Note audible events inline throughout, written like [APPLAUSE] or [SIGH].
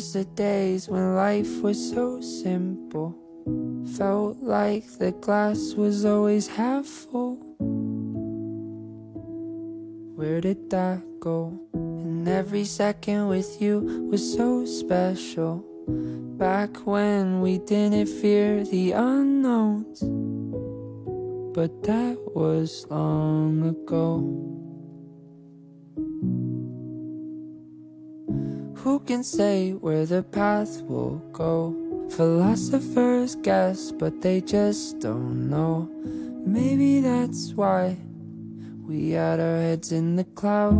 miss the days when life was so simple. Felt like the glass was always half full. Where did that go? And every second with you was so special. Back when we didn't fear the unknowns. But that was long ago. Can say where the path will go? Philosophers guess, but they just don't know. Maybe that's why we had our heads in the clouds.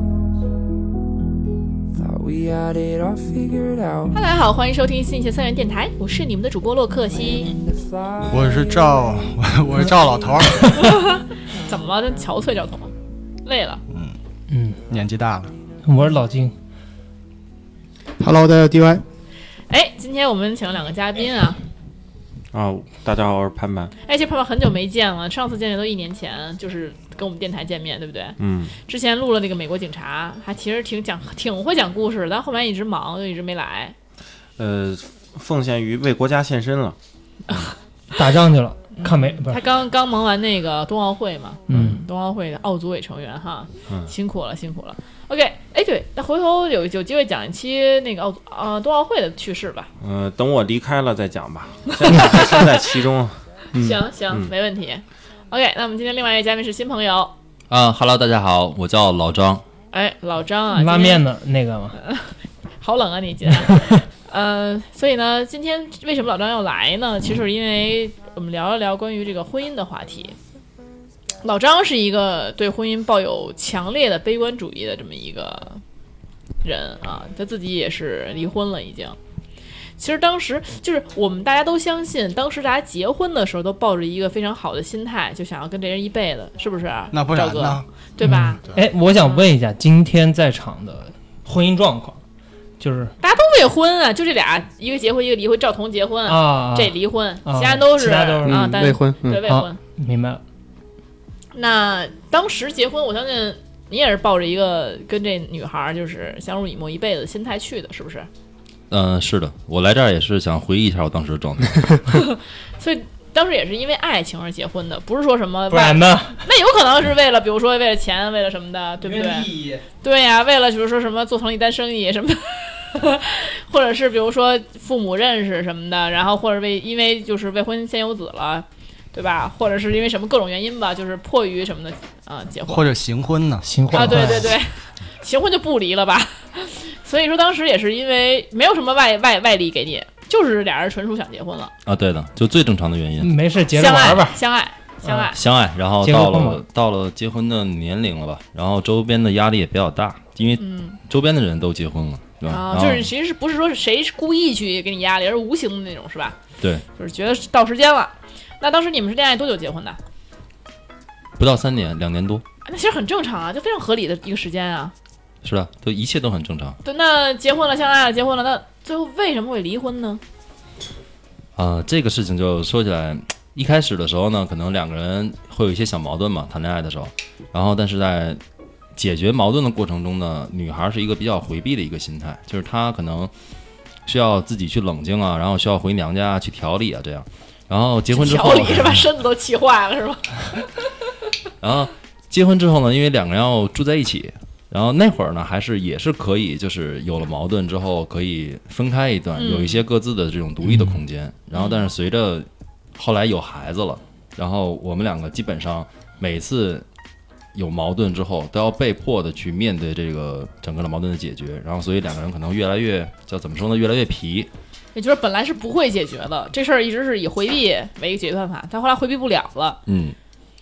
Thought we had it all figured out. 大家好，欢迎收听新一期三元电台，我是你们的主播洛克西。我是赵，我我是赵老头儿，怎么了？真憔悴，赵彤，累了。嗯嗯，年纪大了。我是老金，Hello，大家 DY，哎，今天我们请了两个嘉宾啊。啊，大家好，我是潘潘。哎，其实胖胖很久没见了，上次见面都一年前，就是跟我们电台见面，对不对？嗯，之前录了那个美国警察，还其实挺讲挺会讲故事，但后面一直忙，就一直没来。呃，奉献于为国家献身了。打仗去了，看没不他？刚刚忙完那个冬奥会嘛，嗯，冬奥会的奥组委成员哈，嗯辛苦了，辛苦了。OK，哎，对，那回头有有机会讲一期那个奥呃冬奥会的趣事吧。呃，等我离开了再讲吧，现在还身在其中。行行，嗯没问题。OK，那我们今天另外一位嘉宾是新朋友，啊哈喽，大家好，我叫老张。哎，老张啊，拉面的那个吗，[LAUGHS] 好冷啊，你今天。呃，所以呢，今天为什么老张要来呢？其实是因为我们聊一聊关于这个婚姻的话题。老张是一个对婚姻抱有强烈的悲观主义的这么一个人啊，他自己也是离婚了，已经。其实当时就是我们大家都相信，当时大家结婚的时候都抱着一个非常好的心态，就想要跟这人一辈子，是不是？那不赵哥然呢？对吧？哎，我想问一下，今天在场的婚姻状况，就是大家都未婚啊，就这俩，一个结婚，一个离婚。赵彤结婚，啊，这离婚，啊其他都是啊，但未婚，对未婚。明白了，那当时结婚，我相信你也是抱着一个跟这女孩儿就是相濡以沫一辈子的心态去的，是不是？嗯、是的，我来这儿也是想回忆一下我当时的状态。[LAUGHS] 所以当时也是因为爱情而结婚的，不是说什么 [LAUGHS] 不然呢？那有可能是为了，比如说为了钱，为了什么的，对不对？义，对呀、为了比如说什么做成一单生意什么的，[LAUGHS] 或者是比如说父母认识什么的，然后或者为因为就是未婚先有子了，对吧？或者是因为什么各种原因吧，就是迫于什么的啊、结婚或者行婚呢？行婚啊，对对对，[LAUGHS] 行婚就不离了吧。[LAUGHS] 所以说当时也是因为没有什么外外外力给你，就是俩人纯属想结婚了，啊，对的，就最正常的原因，没事，结着相爱玩吧。相爱相爱。相爱，然后到了了到了结婚的年龄了吧，然后周边的压力也比较大，因为嗯周边的人都结婚了，对吧？啊，就是其实是不是说是谁是故意去给你压力，而是无形的那种，是吧？对，就是觉得到时间了。那当时你们是恋爱多久结婚的？不到三年，两年多，那其实很正常啊，就非常合理的一个时间啊。是的，就一切都很正常。对，那结婚了，相爱了，结婚了，那最后为什么会离婚呢？啊、这个事情就说起来，一开始的时候呢，可能两个人会有一些小矛盾嘛，谈恋爱的时候，然后但是在解决矛盾的过程中呢，女孩是一个比较回避的一个心态，就是她可能需要自己去冷静啊，然后需要回娘家去调理啊，这样。然后结婚之后调，理是把？身子都气坏了是吧？[LAUGHS] 然后结婚之后呢，因为两个人要住在一起，然后那会儿呢，还是也是可以，就是有了矛盾之后可以分开一段，嗯有一些各自的这种独立的空间。然后，但是随着后来有孩子了，然后我们两个基本上每次有矛盾之后，都要被迫的去面对这个整个的矛盾的解决。然后，所以两个人可能越来越叫怎么说呢？越来越皮。也就是本来是不会解决的，这事儿一直是以回避为一个解决办法，但后来回避不了了。嗯，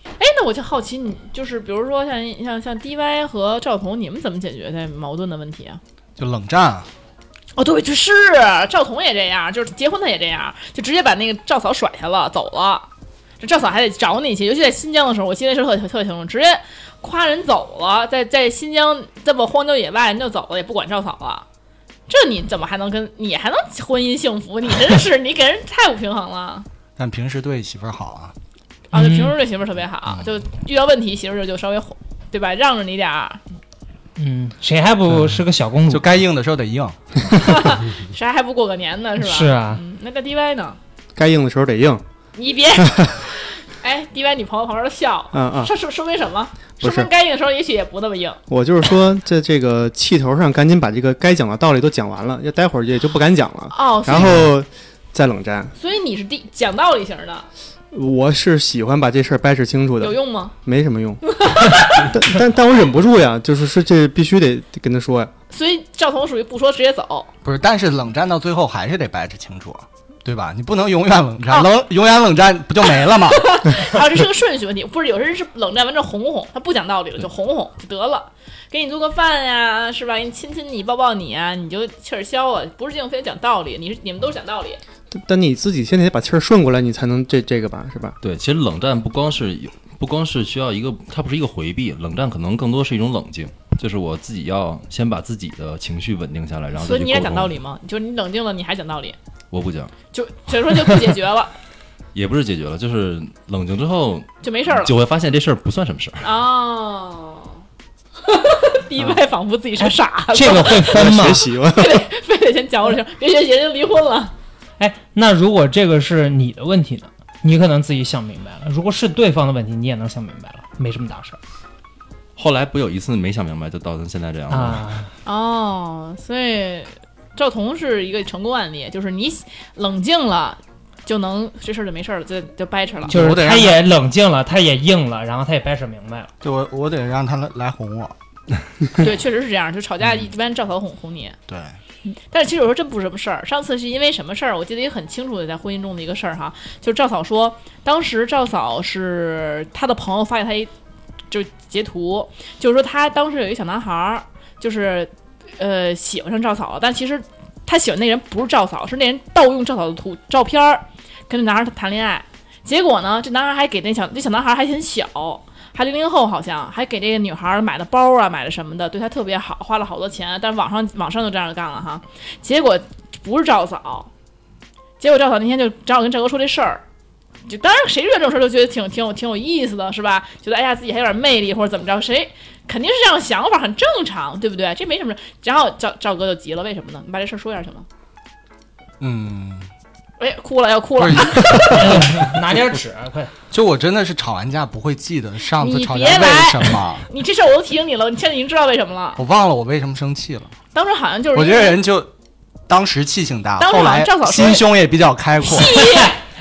哎，那我就好奇，你就是比如说像像像 DY 和赵彤，你们怎么解决这矛盾的问题啊？就冷战啊，哦，对，就是赵彤也这样，就是结婚他也这样，就直接把那个赵嫂甩下了，走了。这赵嫂还得找你去，尤其在新疆的时候，我记得是特特清楚，直接夸人走了，在在新疆这么荒郊野外，人就走了，也不管赵嫂了。这你怎么还能跟你还能婚姻幸福？你真是你给人太不平衡了但平时对媳妇儿好啊。啊！就嗯平时对媳妇儿特别好，就遇到问题媳妇儿就稍微哄，对吧？让着你点儿。嗯，谁还不是个小公主？就该硬的时候得硬。[LAUGHS] [LAUGHS] 谁还不过个年呢？是吧？是啊，嗯，那个 DY 呢？该硬的时候得硬。你别，[LAUGHS] 哎，DY 女朋友旁边都笑，嗯嗯，这说说明什么？不是说明该硬的时候也许也不那么硬。我就是说，在这个气头上，赶紧把这个该讲的道理都讲完了，要待会儿也就不敢讲了，哦，然后再冷战。所以你是第讲道理型的，我是喜欢把这事儿掰扯清楚的有，用吗？没什么用。[LAUGHS] 但但但我忍不住呀，就是说这必须得得跟他说呀。所以赵彤属于不说直接走，不是，但是冷战到最后还是得掰扯清楚，对吧？你不能永远冷战，哦冷永远冷战不就没了吗？[LAUGHS] 啊，这是个顺序问题。不是，有些人是冷战完之后哄哄，他不讲道理了，就哄哄就得了，给你做个饭呀，是吧？给你亲亲你，抱抱你啊，你就气儿消了。不是这种非得讲道理，你是你们都是讲道理。但但你自己先得把气儿顺过来，你才能这这个吧，是吧？对，其实冷战不光是有，不光是需要一个，它不是一个回避，冷战可能更多是一种冷静，就是我自己要先把自己的情绪稳定下来，然后所以你也讲道理吗？就是你冷静了，你还讲道理，我不讲，就所以说就不解决了，[LAUGHS] 也不是解决了，就是冷静之后就没事儿了。就会发现这事儿不算什么事儿。哦。第一位仿佛自己是傻子，这个会分吗 [LAUGHS] 学？习吧。非得先讲我声，别学习人就离婚了。[LAUGHS] 哎，那如果这个是你的问题呢？你可能自己想明白了。如果是对方的问题，你也能想明白了，没什么大事儿后来不有一次没想明白，就到成现在这样了。啊。哦，所以赵彤是一个成功案例，就是你冷静了，就能这事儿就没事儿了，就就掰扯了。就是我得让他他也冷静了，他也硬了，然后他也掰扯明白了。就我我得让他来来哄我。[LAUGHS] 对，确实是这样，就吵架一般赵嫂哄哄你，[LAUGHS] 对，但是其实有时候真不是什么事儿。上次是因为什么事儿？我记得也很清楚的，在婚姻中的一个事儿哈，就是赵嫂说，当时赵嫂是她的朋友发给她一就截图，就是说她当时有一个小男孩儿，就是呃喜欢上赵嫂了，但其实他喜欢那人不是赵嫂，是那人盗用赵嫂的图照片儿跟那男孩儿谈恋爱。结果呢，这男孩儿还给那小那小男孩儿还很小，还零零后，好像还给这个女孩儿买的包啊，买的什么的，对她特别好，花了好多钱。但网上网上就这样干了哈。结果不是赵嫂，结果赵嫂那天就正好跟赵哥说这事儿，就当然谁遇到这种事儿都觉得挺挺有挺有意思的，是吧？觉得哎呀自己还有点魅力或者怎么着，谁肯定是这样想法，很正常，对不对？这没什么。然后赵赵哥就急了，为什么呢？你把这事儿说一下行吗？嗯，哎，哭了要哭了，，[LAUGHS] 拿点纸，快！就我真的是吵完架不会记得上次吵架为什么，你这事儿我都提醒你了，你现在已经知道为什么了。我忘了我为什么生气了。当时好像就是我觉因为得人就当时气性大，后来心胸也比较开阔。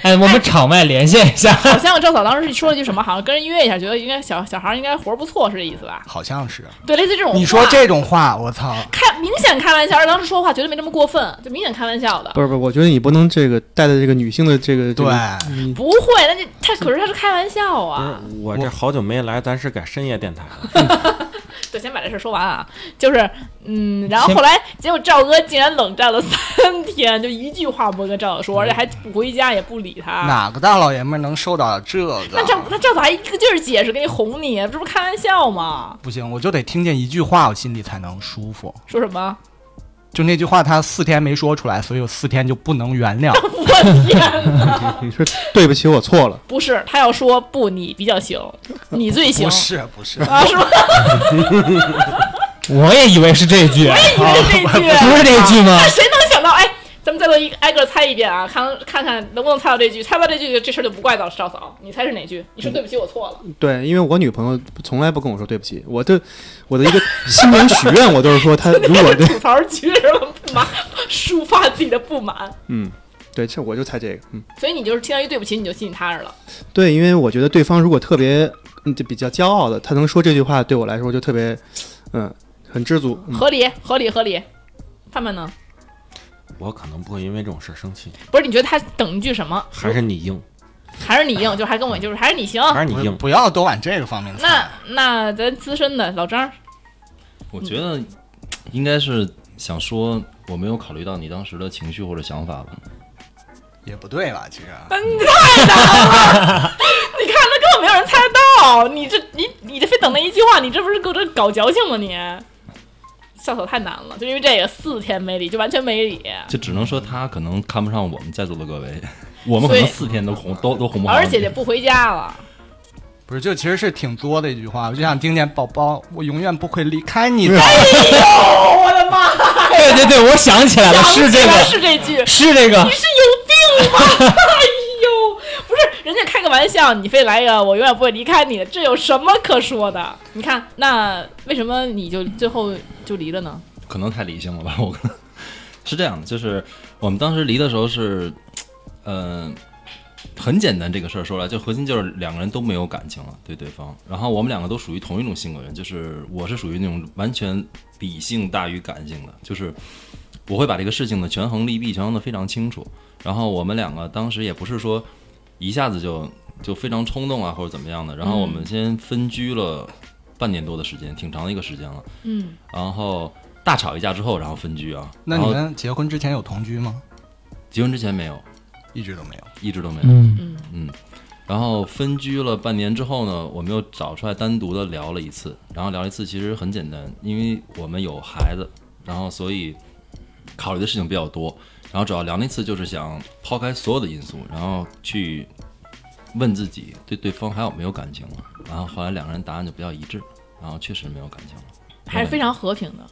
哎，我们场外连线一下。好像赵嫂当时是说了句什么，好像跟人约一下，觉得应该小小孩应该活不错，是这意思吧？好像是对，类似这种。你说这种话，我操！开明显开玩笑，而当时说话绝对没这么过分，就明显开玩笑的。不是不是，我觉得你不能这个带着这个女性的这个这对不会，那就他可是他是开玩笑啊。我这好久没来，咱是改深夜电台了。[LAUGHS] 对，先把这事儿说完啊，就是嗯，然后后来结果赵哥竟然冷战了三天，就一句话不跟赵嫂说，而且还不回家也不理他。哪个大老爷们能受到这个？那赵那赵嫂还一个劲儿解释，给你哄你，这不是开玩笑吗？不行，我就得听见一句话，我心里才能舒服。说什么？就那句话，他四天没说出来，所以我四天就不能原谅。[LAUGHS] 我天哪！[LAUGHS] 你说对不起，我错了。不是，他要说不，你比较行，[LAUGHS] 你最行不是不是，啊？是吗？我也以为是这句，以为是这句，不是这句吗那？谁能咱们再来一个挨个猜一遍啊，看看看能不能猜到这句。猜不到这句，这事儿就不怪到赵嫂。你猜是哪句？你说对不起，我错了。对，因为我女朋友从来不跟我说对不起，我的我的一个新年许愿，我都是说她如果对，吐槽举了不满，抒发自己的不满。嗯，对，这我就猜这个，嗯，所以你就是听到一对不起，你就心里踏实了。对，因为我觉得对方如果特别嗯就比较骄傲的，他能说这句话，对我来说就特别嗯很知足。嗯合理，合理，合理。他们呢？我可能不会因为这种事生气，不是，你觉得他等一句什么？还是你硬，还是你硬？就还跟我就是还是你行？还是你硬。不要都往这个方面那。那咱资深的老张，我觉得应该是想说，我没有考虑到你当时的情绪或者想法吧。也不对吧？其实你看，那根本没有人猜得到。你这你你这非等那一句话，你这不是搁这搞矫情吗你？笑手太难了，就因为这个四天没理，就完全没理，就只能说他可能看不上我们在座的各位，[LAUGHS] 我们可能四天都红都都红不好。而且也不回家了。不是，就其实是挺作的一句话，我就想听见宝宝，我永远不会离开你的。我的妈！对对对，我想起来了，是这个，是这句，是这个你，是有病吗？开玩笑，你非来一个我永远不会离开你，这有什么可说的？你看，那为什么你就最后就离了呢？可能太理性了吧？我可能是这样的，就是我们当时离的时候是，嗯、很简单，这个事儿说来，就核心就是两个人都没有感情了对对方，然后我们两个都属于同一种性格人，就是我是属于那种完全理性大于感性的，就是我会把这个事情的权衡利弊权衡的非常清楚，然后我们两个当时也不是说一下子就就非常冲动啊或者怎么样的，然后我们先分居了半年多的时间，挺长的一个时间了。嗯，然后大吵一架之后，然后分居啊。那你们结婚之前有同居吗？结婚之前没有，一直都没有。一直都没有。嗯嗯，然后分居了半年之后呢，我们又找出来单独的聊了一次，然后聊一次其实很简单，因为我们有孩子，然后所以考虑的事情比较多，然后主要聊那次就是想抛开所有的因素，然后去问自己对对方还有没有感情了，然后后来两个人答案就比较一致，然后确实没有感情了。还是非常和平的。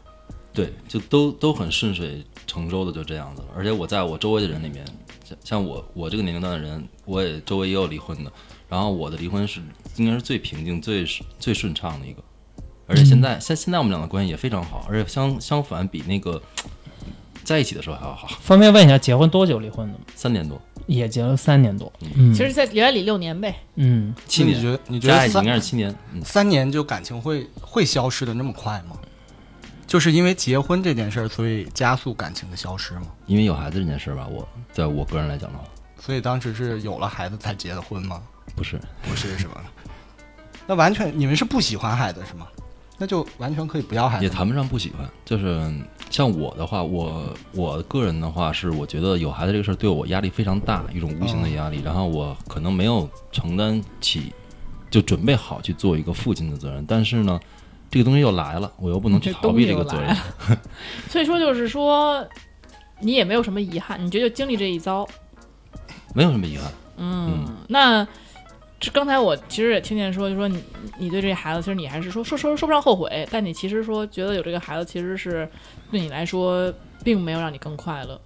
对，就都都很顺水成舟的就这样子了。而且我在我周围的人里面，像像我我这个年龄段的人，我也周围也有离婚的，然后我的离婚是应该是最平静、最最顺畅的一个。而且现在现、现在我们俩的关系也非常好，而且相相反比那个在一起的时候还要好，方便问一下，结婚多久离婚的吗？三年多，也结了三年多。嗯，其实，在原来里六年呗。嗯，七年，觉得你觉加一起得三应该是七年。嗯，三年就感情会会消失的那么快吗？就是因为结婚这件事儿，所以加速感情的消失吗？因为有孩子这件事儿吧，我在我个人来讲的话，所以当时是有了孩子才结的婚吗？不是不是，是吧？那完全你们是不喜欢孩子是吗？那就完全可以不要孩子。也谈不上不喜欢，就是像我的话，我我个人的话是，我觉得有孩子这个事儿对我压力非常大，一种无形的压力。然后我可能没有承担起，就准备好去做一个父亲的责任。但是呢，这个东西又来了，我又不能去逃避这个责任。[LAUGHS] 所以说，就是说，你也没有什么遗憾，你觉得就经历这一遭，没有什么遗憾。嗯，那这刚才我其实也听见说，就说你你对这孩子，其实你还是说说说说不上后悔，但你其实说觉得有这个孩子，其实是对你来说并没有让你更快乐，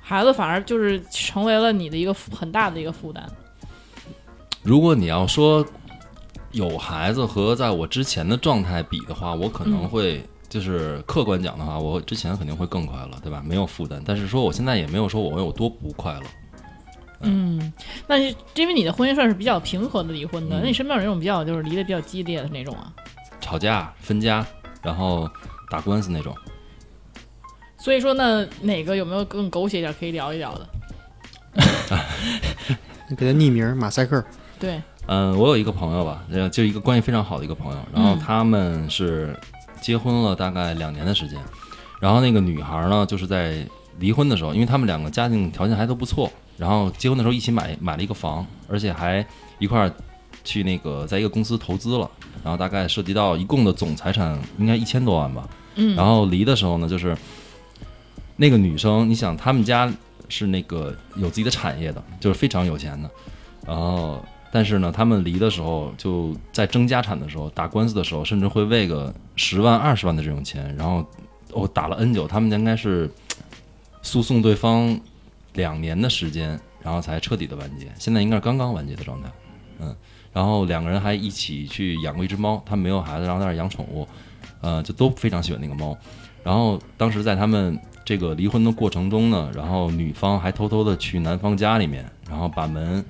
孩子反而就是成为了你的一个很大的一个负担。如果你要说有孩子和在我之前的状态比的话，我可能嗯会。就是客观讲的话，我之前肯定会更快乐，对吧？没有负担，但是说我现在也没有说我有多不快乐。嗯，那是因为你的婚姻算是比较平和的离婚的，嗯那你身边有那种比较就是离得比较激烈的那种啊？吵架、分家，然后打官司那种。所以说呢，哪个有没有更狗血一点可以聊一聊的？你 [LAUGHS] 给他匿名马赛克，对，嗯，我有一个朋友吧，呃，就一个关系非常好的一个朋友，然后嗯他们是结婚了大概两年的时间，然后那个女孩呢，就是在离婚的时候，因为他们两个家庭条件还都不错，然后结婚的时候一起买买了一个房，而且还一块儿去那个在一个公司投资了，然后大概涉及到一共的总财产应该一千多万吧，嗯，然后离的时候呢，就是那个女生，你想他们家是那个有自己的产业的，就是非常有钱的，然后但是呢，他们离的时候就在争家产的时候，打官司的时候，甚至会为个十万、二十万的这种钱，然后哦打了 N 久，他们应该是诉讼对方两年的时间，然后才彻底的完结，现在应该是刚刚完结的状态，嗯，然后两个人还一起去养过一只猫，他们没有孩子，然后在那儿养宠物，呃，就都非常喜欢那个猫。然后当时在他们这个离婚的过程中呢，然后女方还偷偷的去男方家里面，然后把门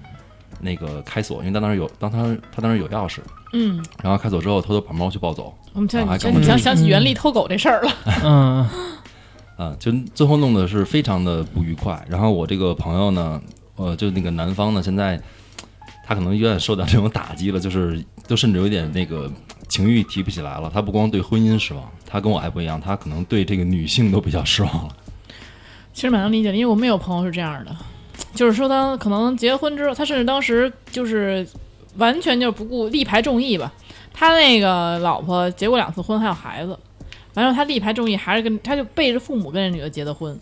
那个开锁，因为他当时有，当他他当时有钥匙，嗯，然后开锁之后偷偷把猫去抱走，我们想我们想起袁立偷狗这事儿了。嗯，[LAUGHS] 啊，就最后弄得是非常的不愉快。然后我这个朋友呢，呃，就那个男方呢，现在他可能有点受到这种打击了，就是都甚至有点那个情欲提不起来了。他不光对婚姻失望，他跟我还不一样，他可能对这个女性都比较失望了。其实蛮能理解的，因为我们有朋友是这样的，就是说他可能结婚之后，他甚至当时就是完全就是不顾力排众议吧。他那个老婆结过两次婚，还有孩子，完了他力排众议，还是跟他就背着父母跟这女的结的婚。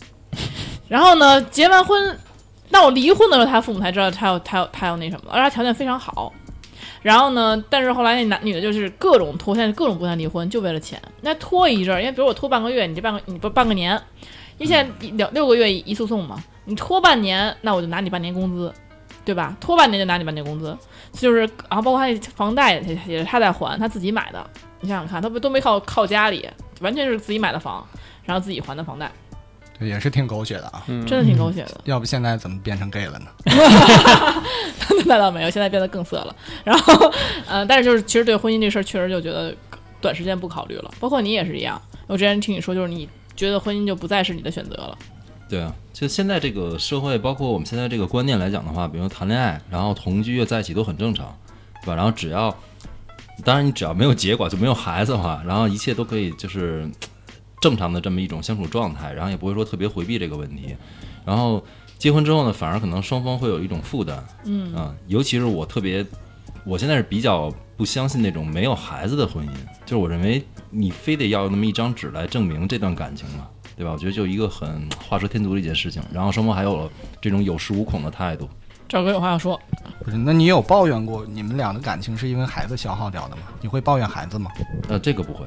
然后呢，结完婚闹离婚的时候，他父母才知道他有他有他有那什么，而且他条件非常好。然后呢，但是后来那男女的就是各种拖，现在各种不谈离婚，就为了钱。那拖一阵儿，因为比如我拖半个月，你这半个你不半个年，因为现在一六个月一诉讼嘛，你拖半年，那我就拿你半年工资，对吧？拖半年就拿你半年工资，就是然后包括他那房贷也是他在还，他自己买的。你想想看，他不都没靠靠家里，完全是自己买的房，然后自己还的房贷，对也是挺狗血的啊。嗯真的挺狗血的。要不现在怎么变成 gay 了呢？[LAUGHS] 那倒没有，现在变得更色了。然后，呃，但是就是其实对婚姻这事儿，确实就觉得短时间不考虑了。包括你也是一样，我之前听你说，就是你觉得婚姻就不再是你的选择了。对啊，就现在这个社会，包括我们现在这个观念来讲的话，比如谈恋爱，然后同居在一起都很正常，对吧？然后只要，当然你只要没有结果，就没有孩子的话，然后一切都可以就是正常的这么一种相处状态，然后也不会说特别回避这个问题。然后结婚之后呢，反而可能双方会有一种负担，嗯啊，尤其是我特别，我现在是比较不相信那种没有孩子的婚姻，就是我认为你非得要那么一张纸来证明这段感情嘛，对吧？我觉得就一个很画蛇添足的一件事情，然后双方还有了这种有恃无恐的态度。赵哥有话要说，不是，那你有抱怨过你们俩的感情是因为孩子消耗掉的吗？你会抱怨孩子吗？呃，这个不会，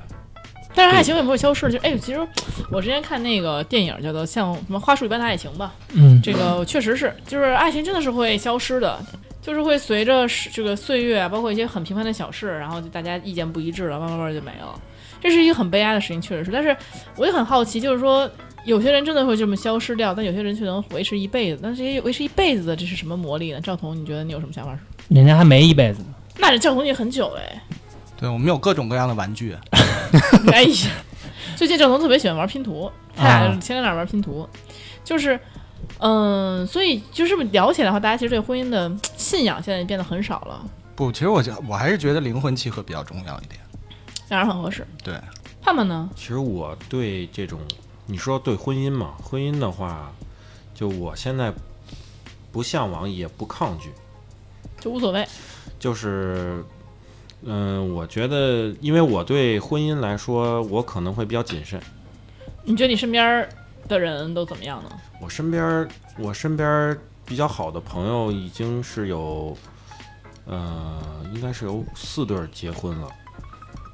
但是爱情也不会消失。就哎，其实我之前看那个电影叫做《像什么花束一般的爱情》吧，嗯，这个确实是，就是爱情真的是会消失的，就是会随着时这个岁月啊，包括一些很平凡的小事，然后就大家意见不一致了，慢慢慢就没了。这是一个很悲哀的事情，确实是。但是我也很好奇，就是说有些人真的会这么消失掉，但有些人却能维持一辈子。但这些维持一辈子的，这是什么魔力呢？赵彤，你觉得你有什么想法？人家还没一辈子呢。那这赵彤也很久哎，对，我们有各种各样的玩具，哎呀，最近赵彤特别喜欢玩拼图，他俩啊天天玩拼图，就是，嗯，所以就这么聊起来的话，大家其实对婚姻的信仰现在变得很少了，不，其实我觉我还是觉得灵魂契合比较重要一点。两人很合适。对，盼盼呢？其实我对这种，你说对婚姻嘛，婚姻的话，就我现在不向往也不抗拒，就无所谓。就是，嗯、我觉得，因为我对婚姻来说，我可能会比较谨慎。你觉得你身边的人都怎么样呢？我身边儿，我身边儿比较好的朋友已经是有，呃，应该是有四对儿结婚了，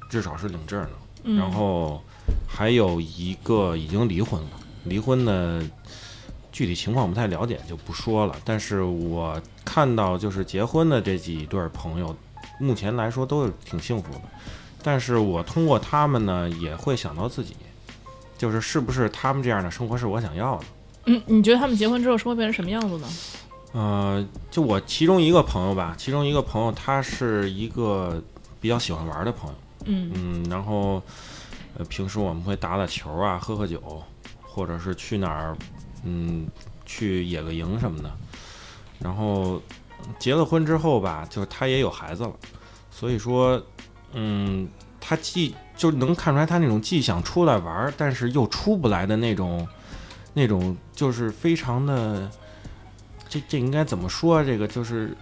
至少是领证了。嗯，然后还有一个已经离婚了，离婚的具体情况不太了解，就不说了。但是我看到就是结婚的这几对儿朋友，目前来说都是挺幸福的。但是我通过他们呢，也会想到自己，就是是不是他们这样的生活是我想要的。嗯，你觉得他们结婚之后生活变成什么样子呢？呃，就我其中一个朋友吧，其中一个朋友他是一个比较喜欢玩的朋友。嗯嗯，然后呃，平时我们会打打球啊，喝喝酒，或者是去哪儿，嗯，去野个营什么的。然后结了婚之后吧，就是他也有孩子了，所以说，嗯，他既就能看出来他那种既想出来玩儿，但是又出不来的那种，那种就是非常的，这这应该怎么说啊？这个就是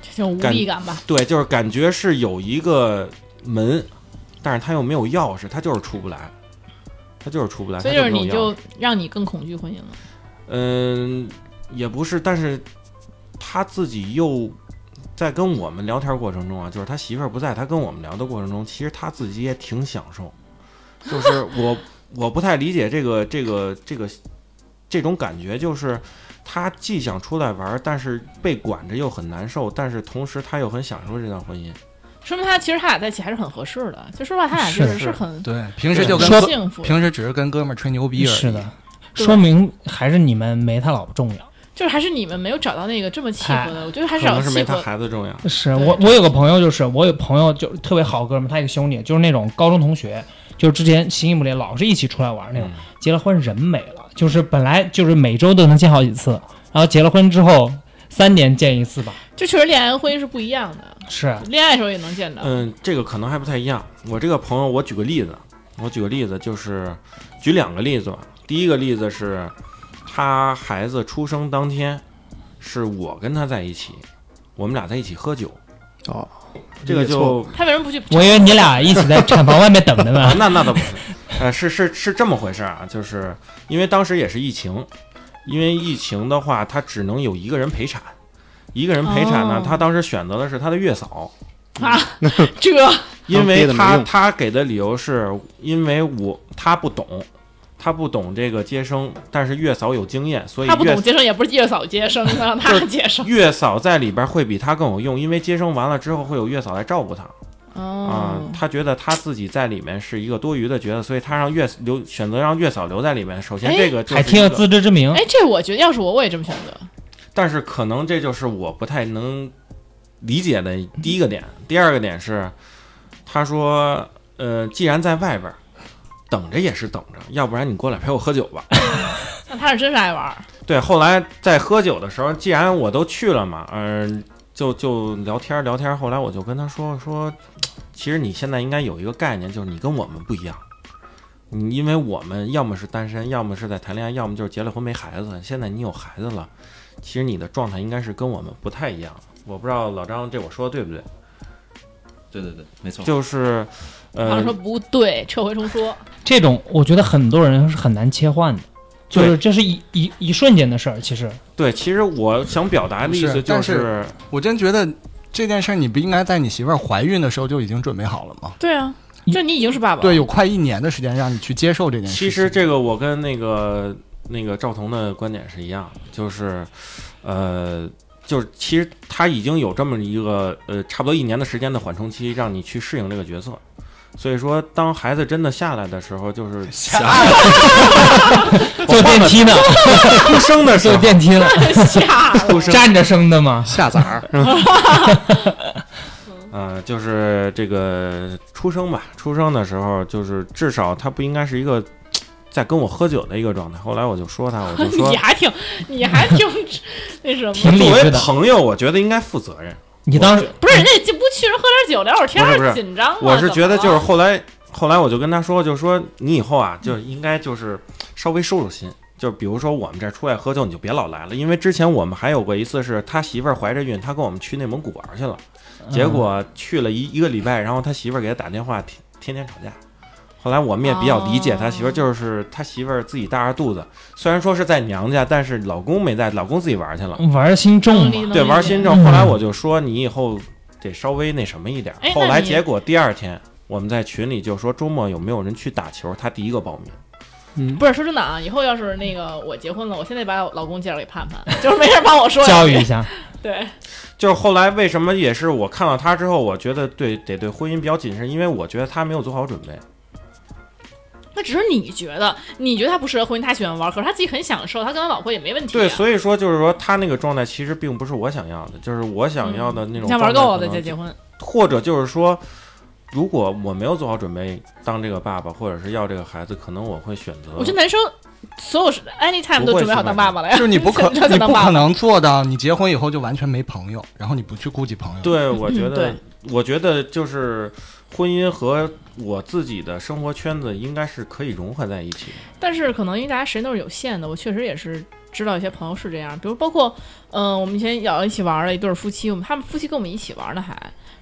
这种无力感吧。对，就是感觉是有一个门，但是他又没有钥匙，他就是出不来，他就是出不来，所以就是你就让你更恐惧婚姻了。嗯，也不是，但是他自己又在跟我们聊天过程中啊，就是他媳妇儿不在，他跟我们聊的过程中，其实他自己也挺享受。就是我我不太理解这个这个这个这种感觉，就是他既想出来玩儿，但是被管着又很难受，但是同时他又很享受这段婚姻。说明他其实他俩在一起还是很合适的。就说实话，他俩是的就是是很对，平时就跟说幸福，平时只是跟哥们儿吹牛逼而已。是的，说明还是你们没他老婆重要。就是还是你们没有找到那个这么契合的。我觉得还是可找契能是没他。孩子重要。是我，我有个朋友，就是我有朋友就特别好哥们儿，他一个兄弟，就是那种高中同学，就是之前形影不离，老是一起出来玩那种。嗯结了婚人没了，就是本来就是每周都能见好几次，然后结了婚之后三年见一次吧。就确实恋爱和婚姻是不一样的。是，恋爱的时候也能见到。嗯，这个可能还不太一样。我这个朋友，我举个例子，我举个例子，就是举两个例子吧。第一个例子是，他孩子出生当天，是我跟他在一起，我们俩在一起喝酒。哦，这个就他为什么不去？我以为你俩一起在产房外面等着啊呢。[LAUGHS] 那那倒不是，呃，是是是这么回事啊，就是因为当时也是疫情，因为疫情的话，他只能有一个人陪产，一个人陪产呢，哦。他当时选择的是他的月嫂，啊，[LAUGHS] 这因为他他给的理由是因为我他不懂，他不懂这个接生，但是月嫂有经验，所以他不懂接生，也不是月嫂接生，让他接生。[LAUGHS] 月嫂在里边会比他更有用，因为接生完了之后会有月嫂来照顾他啊、哦，他觉得他自己在里面是一个多余的角色，所以他让月留选择让月嫂留在里面。首先哎这个就是还挺有自知之明。哎，这我觉得要是我，我也这么选择。但是可能这就是我不太能理解的第一个点。第二个点是，他说，呃，既然在外边儿等着也是等着，要不然你过来陪我喝酒吧。[LAUGHS] 那他是真是爱玩，对，后来在喝酒的时候，既然我都去了嘛，嗯、就就聊天儿聊天儿。后来我就跟他说说，其实你现在应该有一个概念，就是你跟我们不一样。你因为我们要么是单身，要么是在谈恋爱，要么就是结了婚没孩子。现在你有孩子了，其实你的状态应该是跟我们不太一样。我不知道老张这我说的对不对？对对对，没错。就是，呃他说，不对，撤回重说。这种我觉得很多人是很难切换的，就是这是一一一瞬间的事儿。其实对，其实我想表达的意思就但是我真觉得这件事儿，你不应该在你媳妇儿怀孕的时候就已经准备好了吗？对啊，就你已经是爸爸了。对，有快一年的时间让你去接受这件事。其实这个我跟那个那个赵彤的观点是一样的，就是，呃，就是其实他已经有这么一个呃差不多一年的时间的缓冲期，让你去适应这个角色。所以说，当孩子真的下来的时候，就是 [LAUGHS] 下 [LAUGHS] 坐电梯呢，出生的时坐候，电梯了，吓了出生站着生的吗？下崽儿，呃，就是这个出生吧，出生的时候，就是至少他不应该是一个在跟我喝酒的一个状态。后来我就说他，我就说 [LAUGHS] 你，还挺，你还挺那什么？挺理作为智。朋友，我觉得应该负责任。你当时不是人家就不去人喝点酒聊会儿天儿，不是紧张吗？我是觉得就是后来后来我就跟他说，就说你以后啊，就应该就是稍微收收心。就比如说我们这儿出来喝酒，你就别老来了，因为之前我们还有过一次是他媳妇儿怀着孕，他跟我们去内蒙古玩去了，结果去了一一个礼拜，然后他媳妇儿给他打电话，天天天吵架。后来我们也比较理解他媳妇儿，就是他媳妇儿自己大着肚子，虽然说是在娘家，但是老公没在，老公自己玩去了，玩心重嘛，对，玩心重。嗯后来我就说你以后得稍微那什么一点。后来结果第二天我们在群里就说周末有没有人去打球，他第一个报名。嗯，不是说真的啊，以后要是那个我结婚了，我现在把我老公介绍给盼盼，[LAUGHS] 就是没事帮我说教育一下。[LAUGHS] 对，就是后来为什么也是我看到他之后，我觉得对得对婚姻比较谨慎，因为我觉得他没有做好准备。那只是你觉得，你觉得他不适合婚姻，他喜欢玩，可是他自己很享受，他跟他老婆也没问题、啊。对，所以说就是说他那个状态其实并不是我想要的，就是我想要的那种你。玩够了再结结婚，或者就是说，如果我没有做好准备当这个爸爸，或者是要这个孩子，可能我会选择。我觉得男生所有是 anytime 都准备好当爸爸了呀，就是你不 [LAUGHS] 可你当爸爸。不可能做到，你结婚以后就完全没朋友，然后你不去顾及朋友。，对，我觉得，对我觉得就是婚姻和我自己的生活圈子应该是可以融合在一起。但是可能因为大家时间都是有限的，我确实也是知道一些朋友是这样，比如包括嗯、呃我们以前要一起玩的一对儿夫妻，我们他们夫妻跟我们一起玩的还，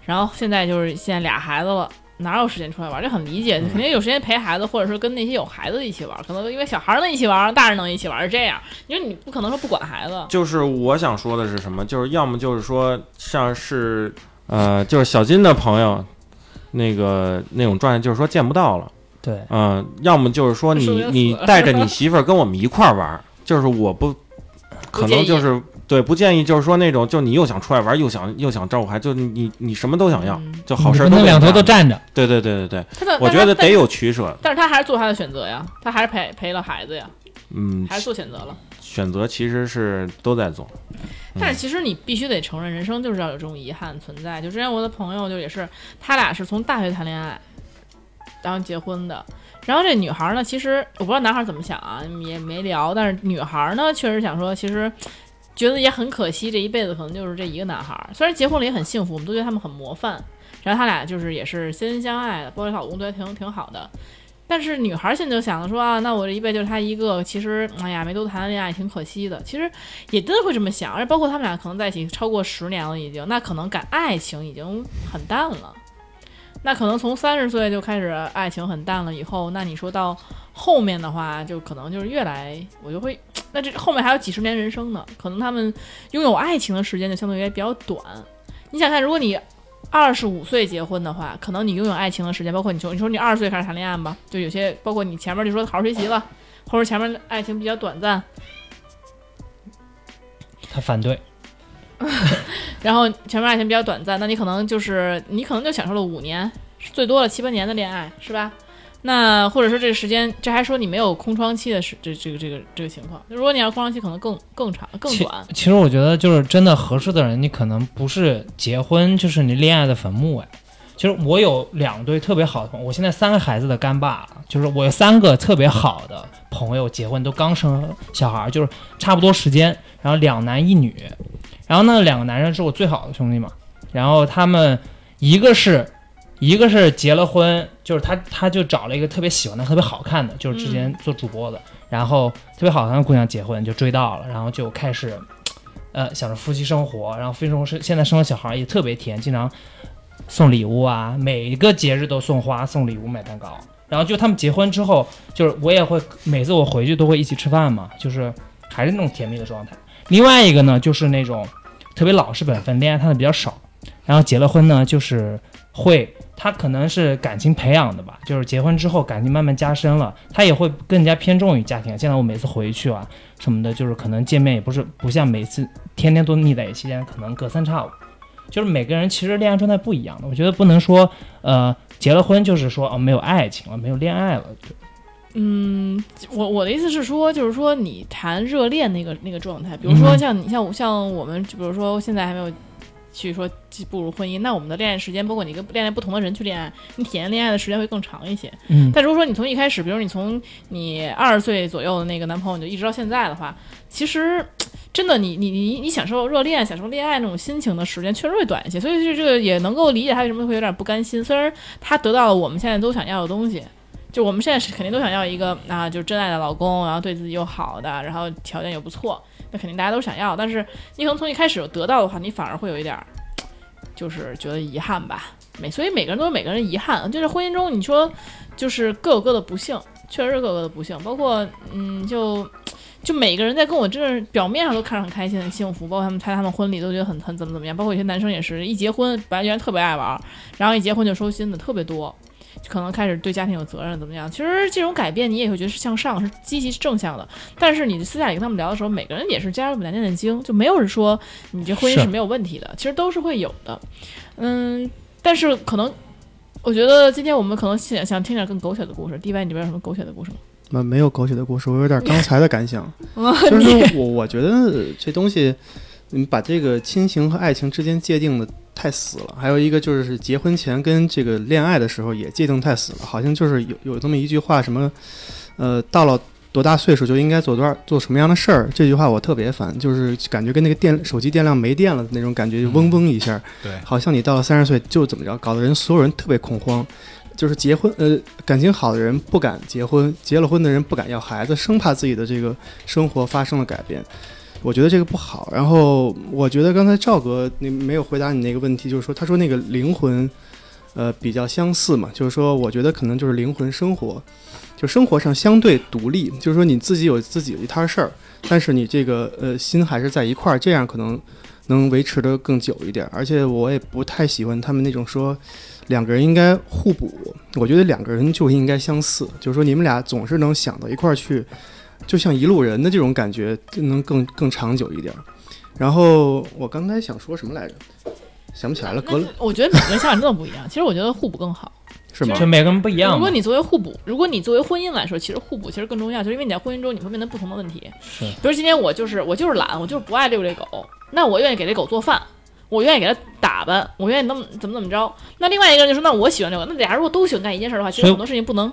然后现在就是现在俩孩子了。哪有时间出来玩？这很理解，肯定有时间陪孩子，或者说跟那些有孩子的一起玩。可能因为小孩儿能一起玩，大人能一起玩是这样。因为你不可能说不管孩子。就是我想说的是什么？就是要么就是说像是呃，就是小金的朋友那个那种状态，就是说见不到了。对，嗯、要么就是说你你带着你媳妇儿跟我们一块儿玩儿，[LAUGHS] 就是我不可能就是对不建议，就是说那种就你又想出来玩儿，又想又想照顾孩子，就你你你什么都想要，嗯就好事儿都两头都干。站着。对对对对对，他的我觉得得有取舍。但是他还是做他的选择呀，他还是陪陪了孩子呀，嗯，还是做选择了。选择其实是都在做。但是其实你必须得承认，人生就是要有这种遗憾存在。就之前我的朋友就也是，他俩是从大学谈恋爱，然后结婚的。然后这女孩呢，其实我不知道男孩怎么想啊，也没聊。但是女孩呢，确实想说，其实觉得也很可惜，这一辈子可能就是这一个男孩。虽然结婚了也很幸福，我们都觉得他们很模范。然后他俩就是也是心心相爱的，包括她老公对她挺挺好的。但是女孩现在就想说啊，那我这一辈就是他一个，其实哎呀没多谈恋爱挺可惜的。其实也真的会这么想，而且包括他们俩可能在一起超过十年了，已经，那可能感爱情已经很淡了。那可能从三十岁就开始爱情很淡了以后，那你说到后面的话，就可能就是越来我就会，那这后面还有几十年人生呢，可能他们拥有爱情的时间就相对于比较短。你想看，如果你二十五岁结婚的话，可能你拥有爱情的时间，包括你从你说你二十岁开始谈恋爱吧，就有些包括你前面就说好好学习了，或者前面爱情比较短暂，他反对，[LAUGHS] 然后前面爱情比较短暂，那你可能就是你可能就享受了五年，最多了七八年的恋爱，是吧？那或者说这个时间，这还说你没有空窗期的时这这个这个这个情况。如果你要空窗期，可能更更长更短。其实我觉得就是真的合适的人，你可能不是结婚，就是你恋爱的坟墓哎。其实我有两对特别好的朋友，我现在三个孩子的干爸，就是我有三个特别好的朋友结婚都刚生小孩，就是差不多时间，然后两男一女，然后那两个男生是我最好的兄弟嘛，然后他们一个是一个是结了婚，就是他他就找了一个特别喜欢的、特别好看的，就是之前做主播的，然后特别好看的姑娘结婚就追到了，然后就开始，呃，想着夫妻生活，然后夫妻生活现在生了小孩也特别甜，经常送礼物啊，每一个节日都送花、送礼物、买蛋糕。然后就他们结婚之后，就是我也会每次我回去都会一起吃饭嘛，就是还是那种甜蜜的状态。另外一个呢，就是那种特别老实本分，恋爱谈的比较少，然后结了婚呢，就是会他可能是感情培养的吧，就是结婚之后感情慢慢加深了，他也会更加偏重于家庭。现在我每次回去啊什么的，就是可能见面也不是不像每次天天都腻在一起，间可能隔三差五。就是每个人其实恋爱状态不一样的，我觉得不能说呃结了婚就是说哦没有爱情了，没有恋爱了。嗯，我我的意思是说，就是说你谈热恋那个那个状态，比如说嗯像你像我像我们，就比如说现在还没有去说步入婚姻，那我们的恋爱时间，包括你跟恋爱不同的人去恋爱，你体验恋爱的时间会更长一些。嗯，但如果说你从一开始，比如你从你二十岁左右的那个男朋友，你就一直到现在的话，其实真的你你你你享受热恋、享受恋爱那种心情的时间确实会短一些，所以这个也能够理解他为什么会有点不甘心。虽然他得到了我们现在都想要的东西。就我们现在是肯定都想要一个啊，就是真爱的老公，然后对自己又好的，然后条件又不错，那肯定大家都想要。但是你可能从一开始有得到的话，你反而会有一点，就是觉得遗憾吧。每所以每个人都有每个人遗憾，就是婚姻中你说就是各有各的不幸，确实是各有各的不幸。包括嗯，就就每个人在跟我真是表面上都看着很开心很幸福，包括他们参加他们婚礼都觉得很很怎么怎么样。包括有些男生也是一结婚本来原来特别爱玩，然后一结婚就收心的特别多。可能开始对家庭有责任，怎么样？其实这种改变你也会觉得是向上，是积极、正向的。但是你私下里跟他们聊的时候，每个人也是家有本难念的经，就没有人说你这婚姻是是没有问题的，其实都是会有的。嗯，但是可能我觉得今天我们可能想想听点更狗血的故事。D Y，你这边有什么狗血的故事吗？没没有狗血的故事，我有点刚才的感想，啊 [LAUGHS] 就是我我觉得这东西，你把这个亲情和爱情之间界定的太死了。还有一个就是结婚前跟这个恋爱的时候也界定太死了，好像就是有有这么一句话，什么呃到了。多大岁数就应该做多少做什么样的事儿？这句话我特别烦，就是感觉跟那个电手机电量没电了的那种感觉，就嗡嗡一下，对，好像你到了三十岁就怎么着，搞得人所有人特别恐慌。就是结婚，呃，感情好的人不敢结婚，结了婚的人不敢要孩子，生怕自己的这个生活发生了改变。我觉得这个不好。然后我觉得刚才赵哥你没有回答你那个问题，就是说他说那个灵魂，呃，比较相似嘛，就是说我觉得可能就是灵魂生活，就生活上相对独立，就是说你自己有自己的一摊事儿，但是你这个呃心还是在一块儿，这样可能能维持的更久一点。而且我也不太喜欢他们那种说。两个人应该互补，我觉得两个人就应该相似，就是说你们俩总是能想到一块儿去，就像一路人的这种感觉，就能更更长久一点。然后我刚才想说什么来着，想不起来了，隔了我觉得每个人想法真的不一样。[LAUGHS] 其实我觉得互补更好。是吗就？每个人不一样。如果你作为互补，如果你作为婚姻来说，其实互补其实更重要，就是因为你在婚姻中你会面对不同的问题。是比如今天我就是我就是懒，我就是不爱遛这狗，那我愿意给这狗做饭，我愿意给它打扮，我愿意那么怎么怎么着。那另外一个人就说，那我喜欢这个，那俩人如果都喜欢干一件事的话，其实很多事情不能。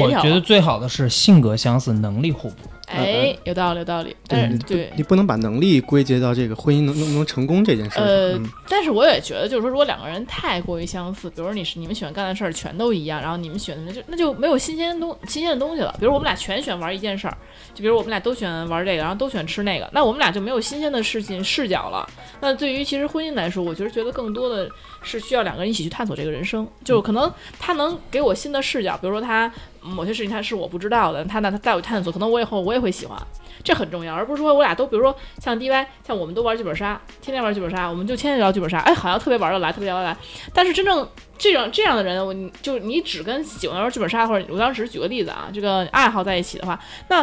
我觉得最好的是性格相似，能力互补。哎，有道理，有道理。但是对，你不能把能力归结到这个婚姻能能不能成功这件事上。呃嗯，但是我也觉得，就是说，如果两个人太过于相似，比如说你是你们喜欢干的事儿全都一样，然后你们喜欢的就那就没有新鲜东新鲜的东西了。比如我们俩全喜欢玩一件事儿，就比如我们俩都喜欢玩这个，然后都喜欢吃那个，那我们俩就没有新鲜的事情视角了。那对于其实婚姻来说，我觉得觉得更多的是需要两个人一起去探索这个人生，就是可能他能给我新的视角，比如说他某些事情他是我不知道的，他那他带我探索，可能我以后我也会喜欢，这很重要，而不是说我俩都比如说像 DY，像我们都玩剧本杀，天天玩剧本杀，我们就天天聊剧本杀，哎，好像特别玩得来，特别聊得来，但是真正这种这样的人，我就你只跟喜欢玩剧本杀或者我当时举个例子啊，这个爱好在一起的话，那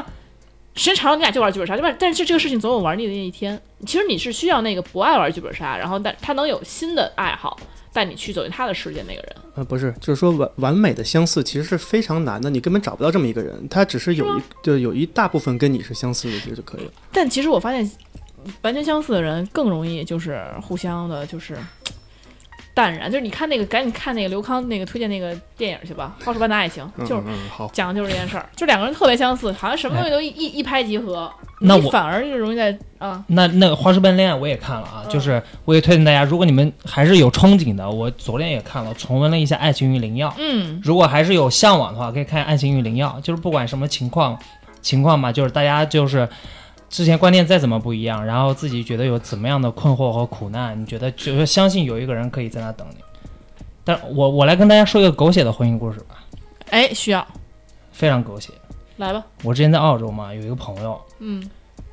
时间长了你俩就玩剧本杀，对吧？但是这个事情总有玩腻的那一天。其实你是需要那个不爱玩剧本杀，然后但他能有新的爱好带你去走进他的世界那个人。呃，不是，就是说完完美的相似其实是非常难的，你根本找不到这么一个人，他只是有一就有一大部分跟你是相似的，其实就可以了。但其实我发现，完全相似的人更容易就是互相的，就是淡然。就是你看那个，赶紧看那个刘康那个推荐那个电影去吧，《花束般的爱情》，嗯就是讲的就是这件事儿，就两个人特别相似，好像什么东西都一一一拍即合，那我反而就容易在啊，那那个《花式般恋爱》我也看了啊，嗯就是我也推荐大家，如果你们还是有憧憬的，我昨天也看了，重温了一下《爱情与灵药》。嗯，如果还是有向往的话，可以看《爱情与灵药》，就是不管什么情况情况嘛，就是大家就是之前观念再怎么不一样，然后自己觉得有怎么样的困惑和苦难，你觉得就是相信有一个人可以在那等你。但我我来跟大家说一个狗血的婚姻故事吧，哎，需要非常狗血。来吧，我之前在澳洲嘛，有一个朋友，嗯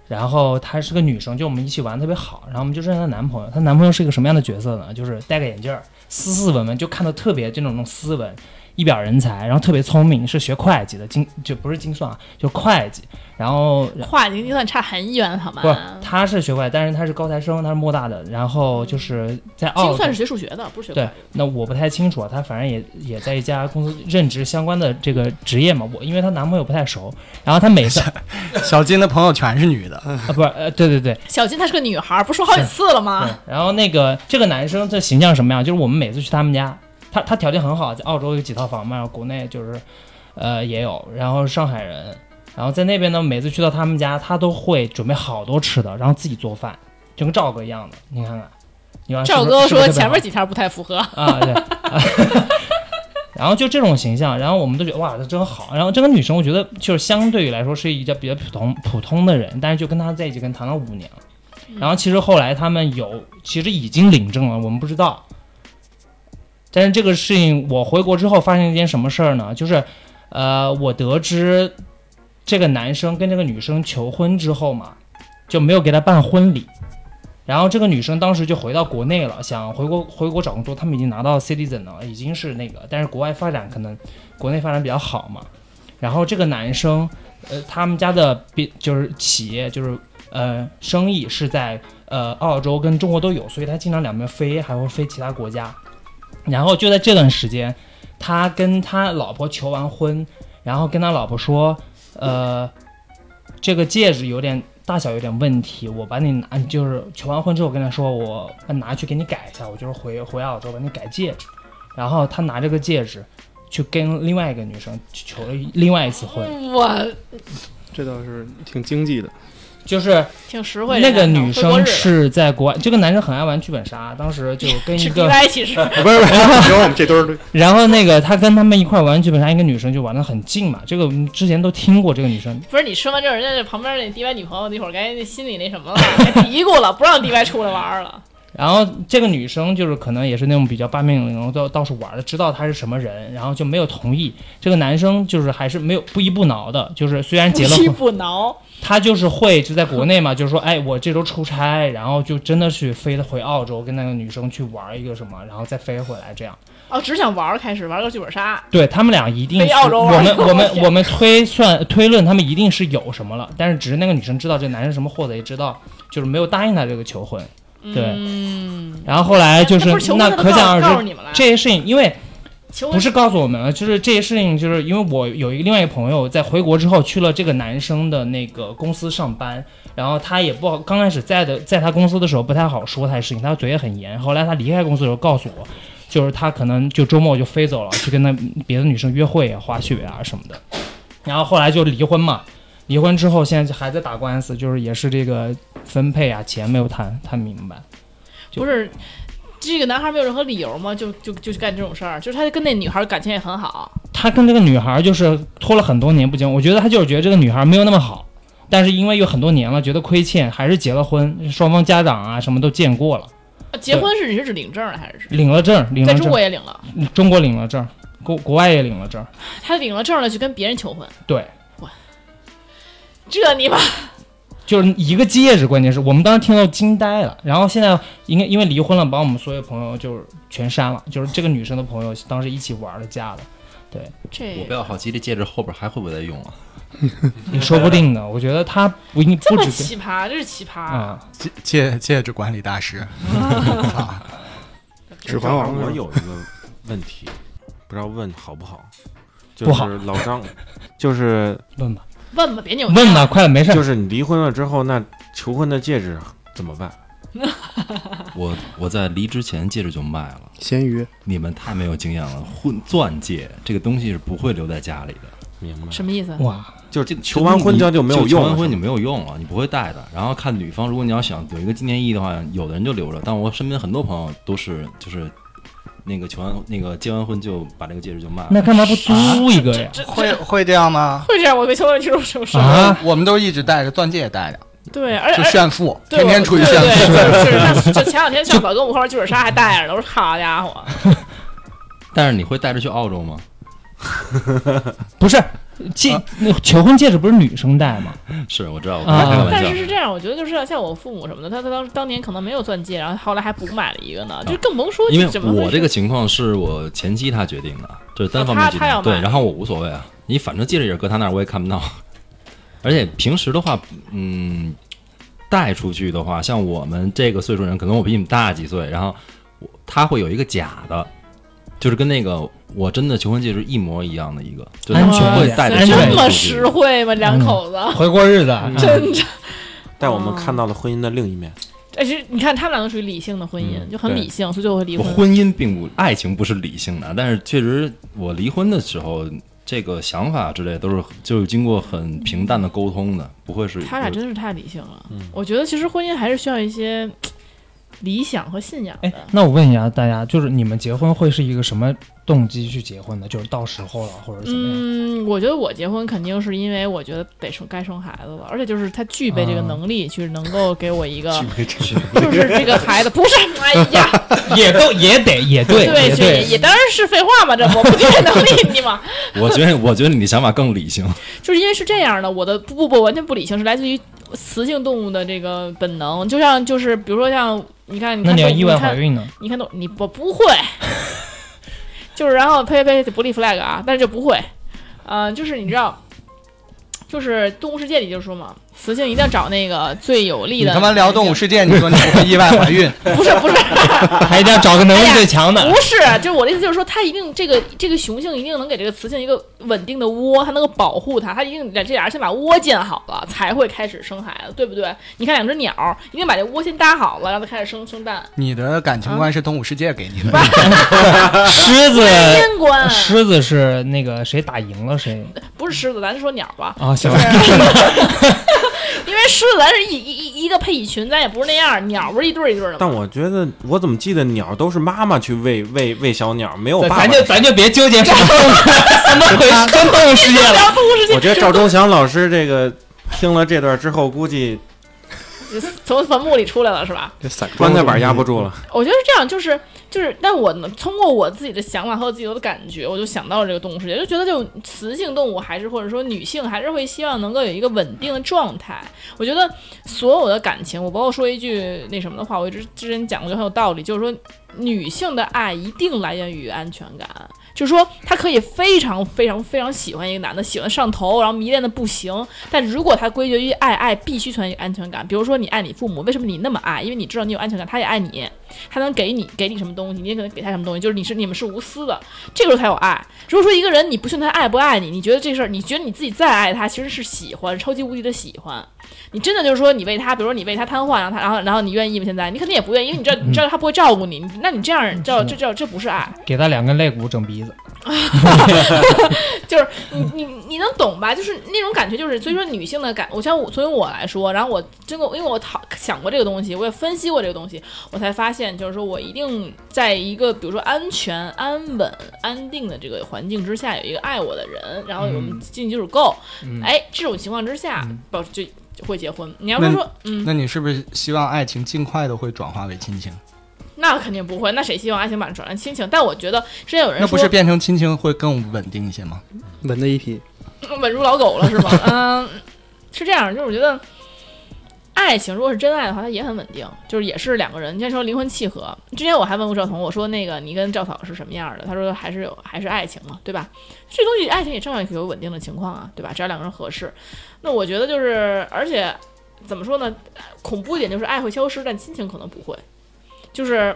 然后她是个女生，就我们一起玩特别好，然后我们就认识她男朋友。她男朋友是一个什么样的角色呢？就是戴个眼镜儿，斯斯文文，就看的特别这种那种斯文，一表人才，然后特别聪明，是学会计的，精就不是精算啊，就会计。然后话已经计算差很远，好吗？不，他是学会计，但是他是高材生，他是莫大的。然后就是在澳洲精算是学数学的，不是学会对计，那我不太清楚啊，她反正也也在一家公司任职相关的这个职业嘛。我因为她男朋友不太熟，然后她每次啊小金的朋友全是女的啊，不是呃对对对，小金她是个女孩儿，不是说好几次了吗？然后那个这个男生这形象什么样？就是我们每次去他们家，他他条件很好，在澳洲有几套房嘛，然后国内就是，呃也有，然后上海人，然后在那边呢，每次去到他们家，他都会准备好多吃的，然后自己做饭，就跟赵哥一样的，你看看，你看赵哥说前面几条不太符合，啊，对。[LAUGHS] 然后就这种形象，然后我们都觉得哇，他真好。然后这个女生，我觉得就是相对于来说是一个比较普通普通的人，但是就跟他在一起跟谈了五年了。然后其实后来他们有，其实已经领证了，我们不知道。但是这个事情，我回国之后发生一件什么事儿呢？就是，呃，我得知这个男生跟这个女生求婚之后嘛，就没有给他办婚礼。然后这个女生当时就回到国内了，想回国回国找工作，他们已经拿到 citizen 了，已经是那个，但是国外发展可能国内发展比较好嘛。然后这个男生，呃，他们家的比就是企业就是呃生意是在呃澳洲跟中国都有，所以他经常两边飞，还会飞其他国家。然后就在这段时间，他跟他老婆求完婚，然后跟他老婆说，呃，这个戒指有点大小有点问题，我把你拿，就是求完婚之后跟他说，我拿去给你改一下，我就是回回澳洲把你改戒指。然后他拿这个戒指去跟另外一个女生求了另外一次婚，我这倒是挺经济的。就是挺实惠的那个女生是在国外，这个男生很爱玩剧本杀，当时就 [LAUGHS] 跟一是个其实不 [LAUGHS] 是不是，然后我们这堆儿 [LAUGHS] 然后那个他跟他们一块玩剧本杀，一个女生就玩的很近嘛。这个我们之前都听过，这个女生不是你说完之后，人家那旁边那 DY 女朋友那会儿该那心里那什么了，该嘀咕了，不让 DY 出来玩了。然后这个女生就是可能也是那种比较八面玲珑，到到处玩的，知道他是什么人，然后就没有同意。这个男生就是还是没有不依不挠的，就是虽然结了不依婚，不挠，他就是会就在国内嘛，[LAUGHS] 就是说，哎，我这周出差，然后就真的去飞回澳洲跟那个女生去玩一个什么，然后再飞回来这样。哦，只想玩儿，开始玩个剧本杀，对他们俩一定我们我我们 [LAUGHS] 我们推算推论他们一定是有什么了，但是只是那个女生知道这男生什么货色，也知道就是没有答应他这个求婚。对。嗯，然后后来就是那可想而知，这些事情，因为不是告诉我们了，就是这些事情，就是因为我有一个另外一个朋友在回国之后去了这个男生的那个公司上班，然后他也不好，刚开始在的在他公司的时候不太好说他的事情，他嘴也很严。后来他离开公司的时候告诉我，就是他可能就周末就飞走了，去跟那别的女生约会啊、滑雪啊什么的。然后后来就离婚嘛，离婚之后现在还在打官司，就是也是这个分配啊钱没有谈谈明白。就不是这个男孩没有任何理由吗？就就就去干这种事儿，就是他跟那女孩感情也很好，他跟这个女孩就是拖了很多年不结婚，我觉得他就是觉得这个女孩没有那么好，但是因为有很多年了，觉得亏欠，还是结了婚，双方家长啊什么都见过了，啊结婚是你是指领证了还是指领了证，领了证在中国，也领了？中国领了证，国国外也领了证。他领了证了，去跟别人求婚，对，这你妈就是一个戒指，关键是我们当时听到惊呆了。然后现在应该因为离婚了，把我们所有朋友就是全删了，就是这个女生的朋友当时一起玩的加的，这我比较好奇，这戒指后边还会不会再用啊？[LAUGHS] 你说不定的。我觉得他不一这么不止奇葩，这是奇葩。啊，戒戒戒指管理大师，[LAUGHS] 操指环王我有一个问题，不知道问好不好？就不好是老张，就是 [LAUGHS] 问吧，问吧，别扭。问吧，快了，没事儿。就是你离婚了之后，那求婚的戒指怎么办？[LAUGHS] 我我在离之前戒指就卖了。咸鱼，你们太没有经验了，婚钻戒这个东西是不会留在家里的，明白？什么意思？哇，就是求完婚之后就没有求用求，完婚你没有用了，你不会戴的。然后看女方，如果你要想有一个纪念意义的话，有的人就留着，但我身边很多朋友都是就是那个求完那个结完婚就把这个戒指就卖了。那干嘛不租一个呀？这会会这样吗？会这样？我没听说这种什么事。啊，我们都一直戴着，钻戒也戴着，对，而就且炫富，对天天出去炫富。是像就 [LAUGHS] 前两天向宝跟我们后边剧本杀还戴着呢，我说好家伙，[LAUGHS] 但是你会带着去澳洲吗？[LAUGHS] 不是戒那求婚戒指不是女生戴吗？是我知道，我啊开个玩笑但是。是这样，我觉得就是像我父母什么的，他他当当年可能没有钻戒，然后后来还补买了一个呢，就更甭说啊因为我这个情况是我前妻她决定的，这是单方面决定对，然后我无所谓啊，你反正戒指也是搁他那儿，我也看不到。而且平时的话，嗯，带出去的话，像我们这个岁数人，可能我比你们大几岁，然后我他会有一个假的，就是跟那个我真的求婚戒指一模一样的一个，就安他会全点安全带着戒指这么实惠吗？两口子，回过日子，嗯真的。带我们看到了婚姻的另一面。但是你看，他们俩都属于理性的婚姻，嗯就很理性，所以就会离婚。婚姻并不，爱情不是理性的，但是确实我离婚的时候，这个想法之类都是就是经过很平淡的沟通的，不会是他俩真是太理性了。嗯我觉得其实婚姻还是需要一些嘖理想和信仰哎。，那我问一下大家，就是你们结婚会是一个什么动机去结婚的？就是到时候了，或者怎么样？嗯，我觉得我结婚肯定是因为我觉得得生该生孩子了，而且就是他具备这个啊能力，去能够给我一个，[LAUGHS] 就是这个孩子不是，哎呀，[LAUGHS] 也都也得也对 [LAUGHS] 对，也这也也当然是废话嘛，这我不具备能力你嘛，我觉得，我觉得你的想法更理性。就是因为是这样的，我的不不不完全不理性，是来自于雌性动物的这个本能，就像就是比如说像你看，你看你要意外你看怀孕呢？你看都你不不会，就是然后呸呸呸不立 flag 啊，但是就不会，呃，就是你知道，就是动物世界里就说嘛，雌性一定要找那个最有力的。你他妈聊动物世界，你说你不会意外怀孕？[LAUGHS] 不是不是 [LAUGHS] 还一定要找个能力最强的。不是，就是我的意思就是说，它一定这个这个雄性一定能给这个雌性一个稳定的窝，它能够保护它，它一定这俩人先把窝建好了，才会开始生孩子，对不对？你看两只鸟，一定把这窝先搭好了，让它开始生生蛋。你的感情观是动物世界给你的，[LAUGHS] 狮子，天官狮子是那个谁打赢了谁不是狮子，咱就说鸟吧。啊？行就，是 [LAUGHS] 因为狮子咱是一一一一个配一群，咱也不是那样，鸟不是一对一对的吗？但我觉得，我怎么记得鸟都是妈妈去喂喂喂小鸟，没有爸爸咱。就咱就别纠结什么动物，[LAUGHS] 什么回跟动物世界了。[LAUGHS] 我觉得赵忠祥老师这个听了这段之后，估计 [LAUGHS] 从坟墓里出来了是吧？这散棺材板压不住了。我觉得是这样，就是就是，但我呢，通过我自己的想法和我自己的感觉，我就想到了这个动物世界，就觉得就雌性动物还是或者说女性还是会希望能够有一个稳定的状态。我觉得所有的感情，我包括说一句那什么的话，我一直之前讲过就很有道理，就是说女性的爱一定来源于安全感。就是说，她可以非常非常非常喜欢一个男的，喜欢上头，然后迷恋的不行。但如果他归结于爱，爱必须存在安全感。比如说，你爱你父母，为什么你那么爱？因为你知道你有安全感，他也爱你，他能给你给你什么东西，你也可能给他什么东西，就是你是你们是无私的，这个时候才有爱。如果说一个人你不信他爱不爱你，你觉得这事儿，你觉得你自己再爱他，其实是喜欢，超级无敌的喜欢。你真的就是说你为他，比如说你为他瘫痪，然后他，然后然后你愿意吗？现在你肯定也不愿意，因为你知道你知道他不会照顾你，那你这样叫这叫这不是爱。给他两根肋骨整鼻子，[LAUGHS] 就是你你你能懂吧？就是那种感觉，就是所以说女性的感，我像我作为我来说，然后我经过，因为我讨想过这个东西，我也分析过这个东西，我才发现，就是说我一定在一个比如说安全、安稳、安定的这个环境之下，有一个爱我的人，然后我们经济基础够，哎，这种情况之下，保就就会结婚。你要不是说，嗯，那你是不是希望爱情尽快的会转化为亲情？那肯定不会，那谁希望爱情把转成亲情？但我觉得之前有人说那不是变成亲情会更稳定一些吗？稳的一批。[LAUGHS] 稳如老狗了是吗？嗯，是这样，就是我觉得爱情如果是真爱的话，它也很稳定，就是也是两个人。你先说灵魂契合，之前我还问过赵彤，我说那个你跟赵嫂是什么样的？他说还是有还是爱情嘛，对吧？这东西爱情也照样有稳定的情况啊，对吧？只要两个人合适。那我觉得就是，而且怎么说呢？恐怖一点就是爱会消失，但亲情可能不会。就是，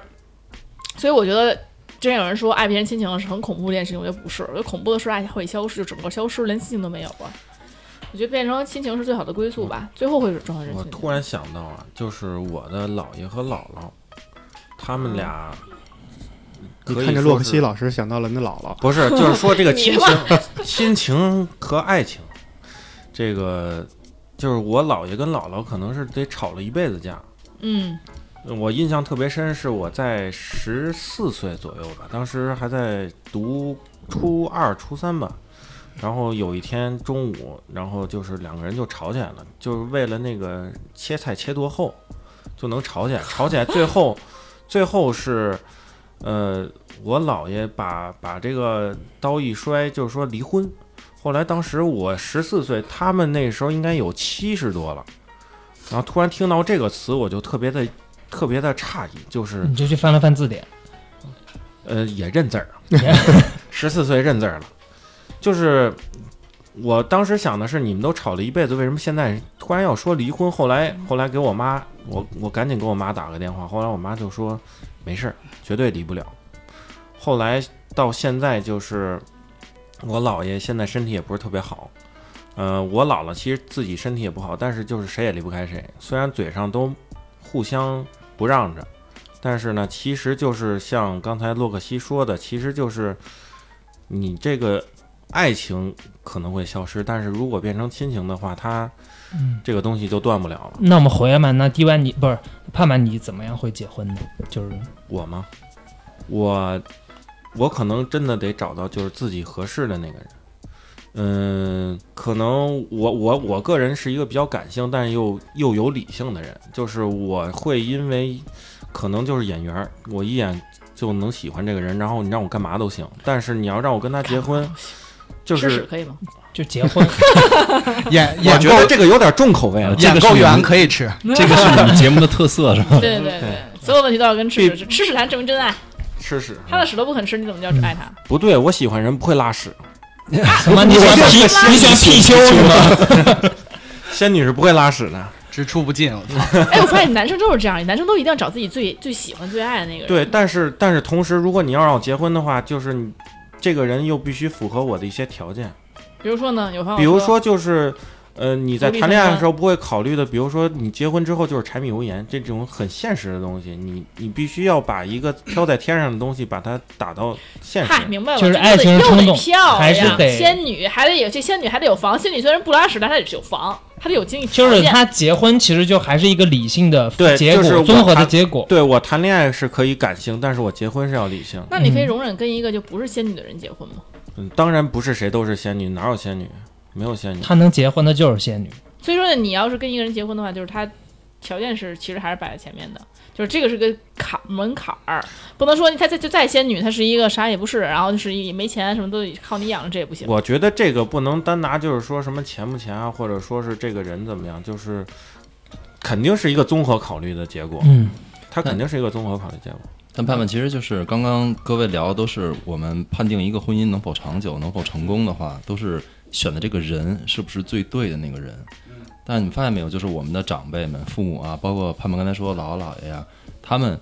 所以我觉得之前有人说爱别人亲情是很恐怖的一件事情，我觉得不是，我觉得恐怖的是爱会消失，就整个消失，连亲情都没有了。我觉得变成亲情是最好的归宿吧，最后会转换成亲情。我突然想到啊，就是我的姥爷和姥姥，他们俩可以你看着洛克希老师想到了你姥姥，不是，就是说这个 [LAUGHS] 亲情、亲情和爱情，这个就是我姥爷跟姥姥可能是得吵了一辈子架。嗯我印象特别深，是我在十四岁左右吧，当时还在读初二、初三吧。然后有一天中午，然后就是两个人就吵起来了，就是为了那个切菜切多厚，就能吵起来。吵起来最后，[LAUGHS] 最后是，呃，我姥爷把把这个刀一摔，就是说离婚。后来当时我十四岁，他们那时候应该有七十多了。然后突然听到这个词，我就特别的特别的诧异，就是你就去翻了翻字典，呃也认字儿，[LAUGHS] 十四岁认字儿了，就是我当时想的是，你们都吵了一辈子，为什么现在突然要说离婚？后来后来给我妈，我我赶紧给我妈打个电话，后来我妈就说没事儿，绝对离不了。后来到现在就是我姥爷现在身体也不是特别好，呃，我姥姥其实自己身体也不好，但是就是谁也离不开谁，虽然嘴上都互相不让着，但是呢，其实就是像刚才洛克西说的，其实就是你这个爱情可能会消失，但是如果变成亲情的话，它嗯这个东西就断不了了。那我们回来嘛，那迪完你不是盼盼你怎么样会结婚呢？就是我吗？我我可能真的得找到就是自己合适的那个人。嗯，可能我我我个人是一个比较感性，但是又又有理性的人，就是我会因为可能就是眼缘，我一眼就能喜欢这个人，然后你让我干嘛都行。但是你要让我跟他结婚，就吃屎是可以吗？就结婚，[LAUGHS] 眼我眼够觉得这个有点重口味了。这个是你眼够圆可以吃，[LAUGHS] 这个是你们节目的特色是吧？对对对，所有问题都要跟吃屎吃屎才能证明真爱。吃屎，他的屎都不肯吃，你怎么叫爱他？不对，我喜欢人不会拉屎，什么？你想皮你想貔貅是吗？[LAUGHS] 仙女是不会拉屎的。只出不进。我操！哎，我发现男生就是这样，男生都一定要找自己最最喜欢、最爱的那个人。对，但是但是同时，如果你要让我结婚的话，就是你这个人又必须符合我的一些条件，比如说呢，有朋友比如说就是。呃，你在谈恋爱的时候不会考虑的，比如说你结婚之后就是柴米油盐这种很现实的东西，你你必须要把一个飘在天上的东西把它打到现实。嗨，明白了，就是爱情冲动还是得仙女，还得有这仙女还得有房，仙女虽然不拉屎，但她得有房，她得有经济条件。就是她结婚其实就还是一个理性的对结果，就是综合的结果。对我谈恋爱是可以感性，但是我结婚是要理性。那你可以容忍跟一个就不是仙女的人结婚吗？嗯，当然不是谁都是仙女，哪有仙女？没有仙女。他能结婚的就是仙女，所以说呢，你要是跟一个人结婚的话，就是他条件是其实还是摆在前面的，就是这个是个坎门槛儿，不能说他再就再仙女，她是一个啥也不是，然后就是也没钱什么都得靠你养着，这也不行。我觉得这个不能单拿就是说什么钱不钱啊，或者说是这个人怎么样，就是肯定是一个综合考虑的结果。嗯，他肯定是一个综合考虑结果。但盼盼其实就是刚刚各位聊的都是我们判定一个婚姻能否长久、能否成功的话，都是选的这个人是不是最对的那个人。但你发现没有，就是我们的长辈们、父母啊，包括盼盼刚才说姥姥姥爷呀，他们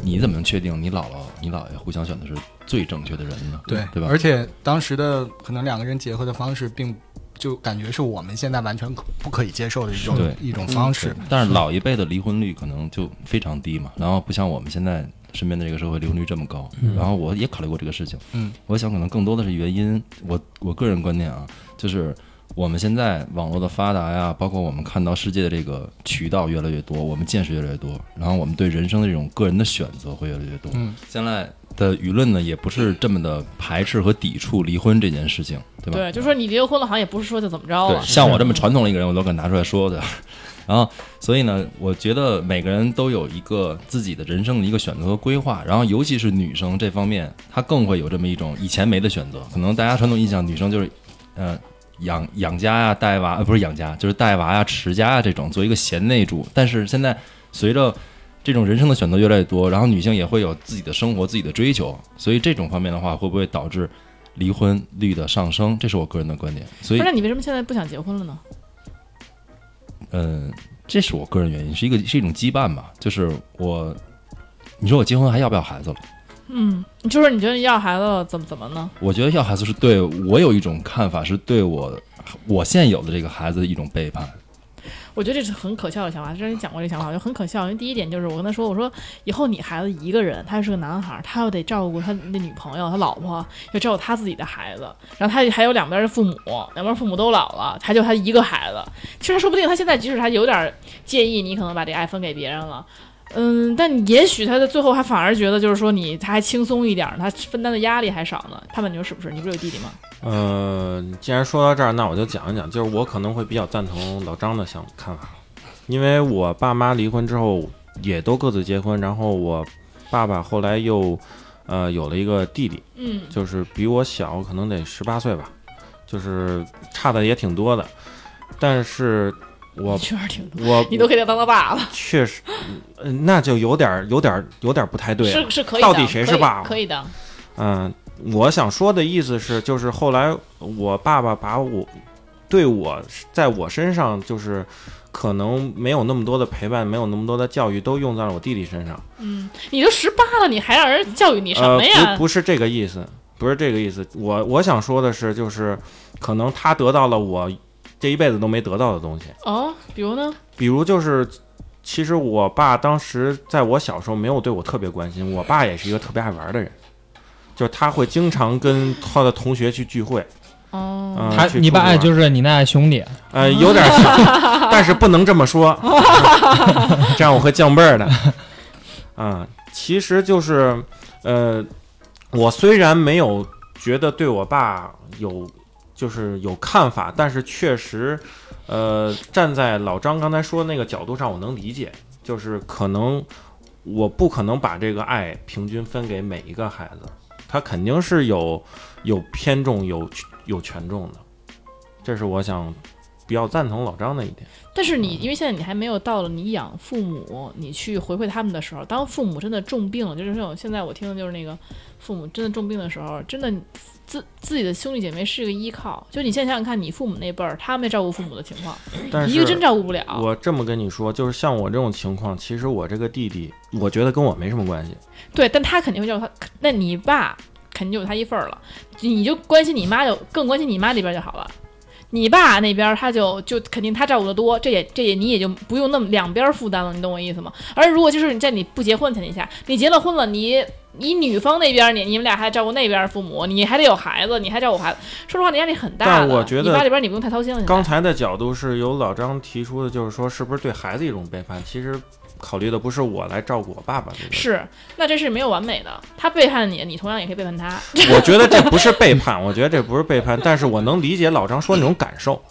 你怎么能确定你姥姥、你姥爷互相选的是最正确的人呢？对对吧？而且当时的可能两个人结合的方式，并就感觉是我们现在完全可不可以接受的一种一种方式。但是老一辈的离婚率可能就非常低嘛，然后不像我们现在身边的这个社会离婚率这么高。然后我也考虑过这个事情，嗯，我想可能更多的是原因，我我个人观念啊，就是我们现在网络的发达呀，包括我们看到世界的这个渠道越来越多，我们见识越来越多，然后我们对人生的这种个人的选择会越来越多。嗯，现在的舆论呢，也不是这么的排斥和抵触离婚这件事情，对吧？对，就说你离了婚了，好像也不是说就怎么着了，，像我这么传统的一个人，我都敢拿出来说的。然后，所以呢，我觉得每个人都有一个自己的人生的一个选择和规划。然后，尤其是女生这方面，她更会有这么一种以前没的选择。可能大家传统印象，女生就是，呃，养养家呀、带娃，不是养家，就是带娃呀、持家呀这种，做一个贤内助。但是现在随着这种人生的选择越来越多，然后女性也会有自己的生活、自己的追求，所以这种方面的话，会不会导致离婚率的上升？这是我个人的观点。所以，那你为什么现在不想结婚了呢？嗯，这是我个人原因，是一个是一种羁绊吧。就是我，你说我结婚还要不要孩子了？嗯，就是你觉得要孩子了怎么怎么呢？我觉得要孩子是对我有一种看法，是对我我现有的这个孩子的一种背叛。我觉得这是很可笑的想法，之前讲过这个想法，我觉得很可笑。因为第一点就是我跟他说，我说以后你孩子一个人，他是个男孩，他又得照顾他的女朋友、他老婆，要照顾他自己的孩子，然后他还有两边的父母，两边父母都老了，他就他一个孩子。其实说不定他现在即使他有点介意你可能把这爱分给别人了。嗯，但也许他的最后还反而觉得，就是说你他还轻松一点，他分担的压力还少呢。他问你说是不是？你不是有弟弟吗？呃，既然说到这儿，那我就讲一讲，就是我可能会比较赞同老张的想看法，因为我爸妈离婚之后也都各自结婚，然后我爸爸后来又呃有了一个弟弟，嗯，就是比我小，可能得十八岁吧，就是差的也挺多的，但是我确实挺多，我你都可以当他爸了，确实，呃那就有点儿有点儿有点儿不太对了，是是可以的，到底谁是爸爸可以的。嗯，我想说的意思是，就是后来我爸爸把我对我在我身上，就是可能没有那么多的陪伴，没有那么多的教育，都用在了我弟弟身上。嗯，你都十八了，你还让人教育你什呃，么呀？不不是这个意思，不是这个意思。我我想说的是，就是可能他得到了我这一辈子都没得到的东西，哦，比如呢？比如就是。其实我爸当时在我小时候没有对我特别关心，我爸也是一个特别爱玩的人，就是他会经常跟他的同学去聚会，哦，嗯，他你爸就是你那兄弟，呃，有点像，[LAUGHS] 但是不能这么说，[LAUGHS] 这样我会降辈儿的。啊，其实就是，呃，我虽然没有觉得对我爸有就是有看法，但是确实，呃，站在老张刚才说的那个角度上，我能理解，就是可能我不可能把这个爱平均分给每一个孩子，他肯定是有有偏重、有有权重的，这是我想比较赞同老张的一点。但是你因为现在你还没有到了你养父母，你去回馈他们的时候，当父母真的重病了，就是那种现在我听的就是那个父母真的重病的时候，真的自自己的兄弟姐妹是一个依靠。就你现在想想看，你父母那辈儿，他们照顾父母的情况，但一个真照顾不了。我这么跟你说，就是像我这种情况，其实我这个弟弟，我觉得跟我没什么关系。对，但他肯定会照顾他。那你爸肯定就有他一份儿了，你就关心你妈就更关心你妈那边就好了。你爸那边他就就肯定他照顾的多，这也这也你也就不用那么两边负担了，你懂我意思吗？而如果就是你在你不结婚前提下，你结了婚了，你你女方那边你你们俩还照顾那边父母，你还得有孩子，你还照顾孩子，说实话，你压力很大的。但我觉得你爸这边你不用太操心了。刚才的角度是由老张提出的，就是说是不是对孩子一种背叛？其实考虑的不是我来照顾我爸爸这个，是，那这是没有完美的。他背叛你，你同样也可以背叛他。[LAUGHS] 我觉得这不是背叛，我觉得这不是背叛，但是我能理解老张说那种感受。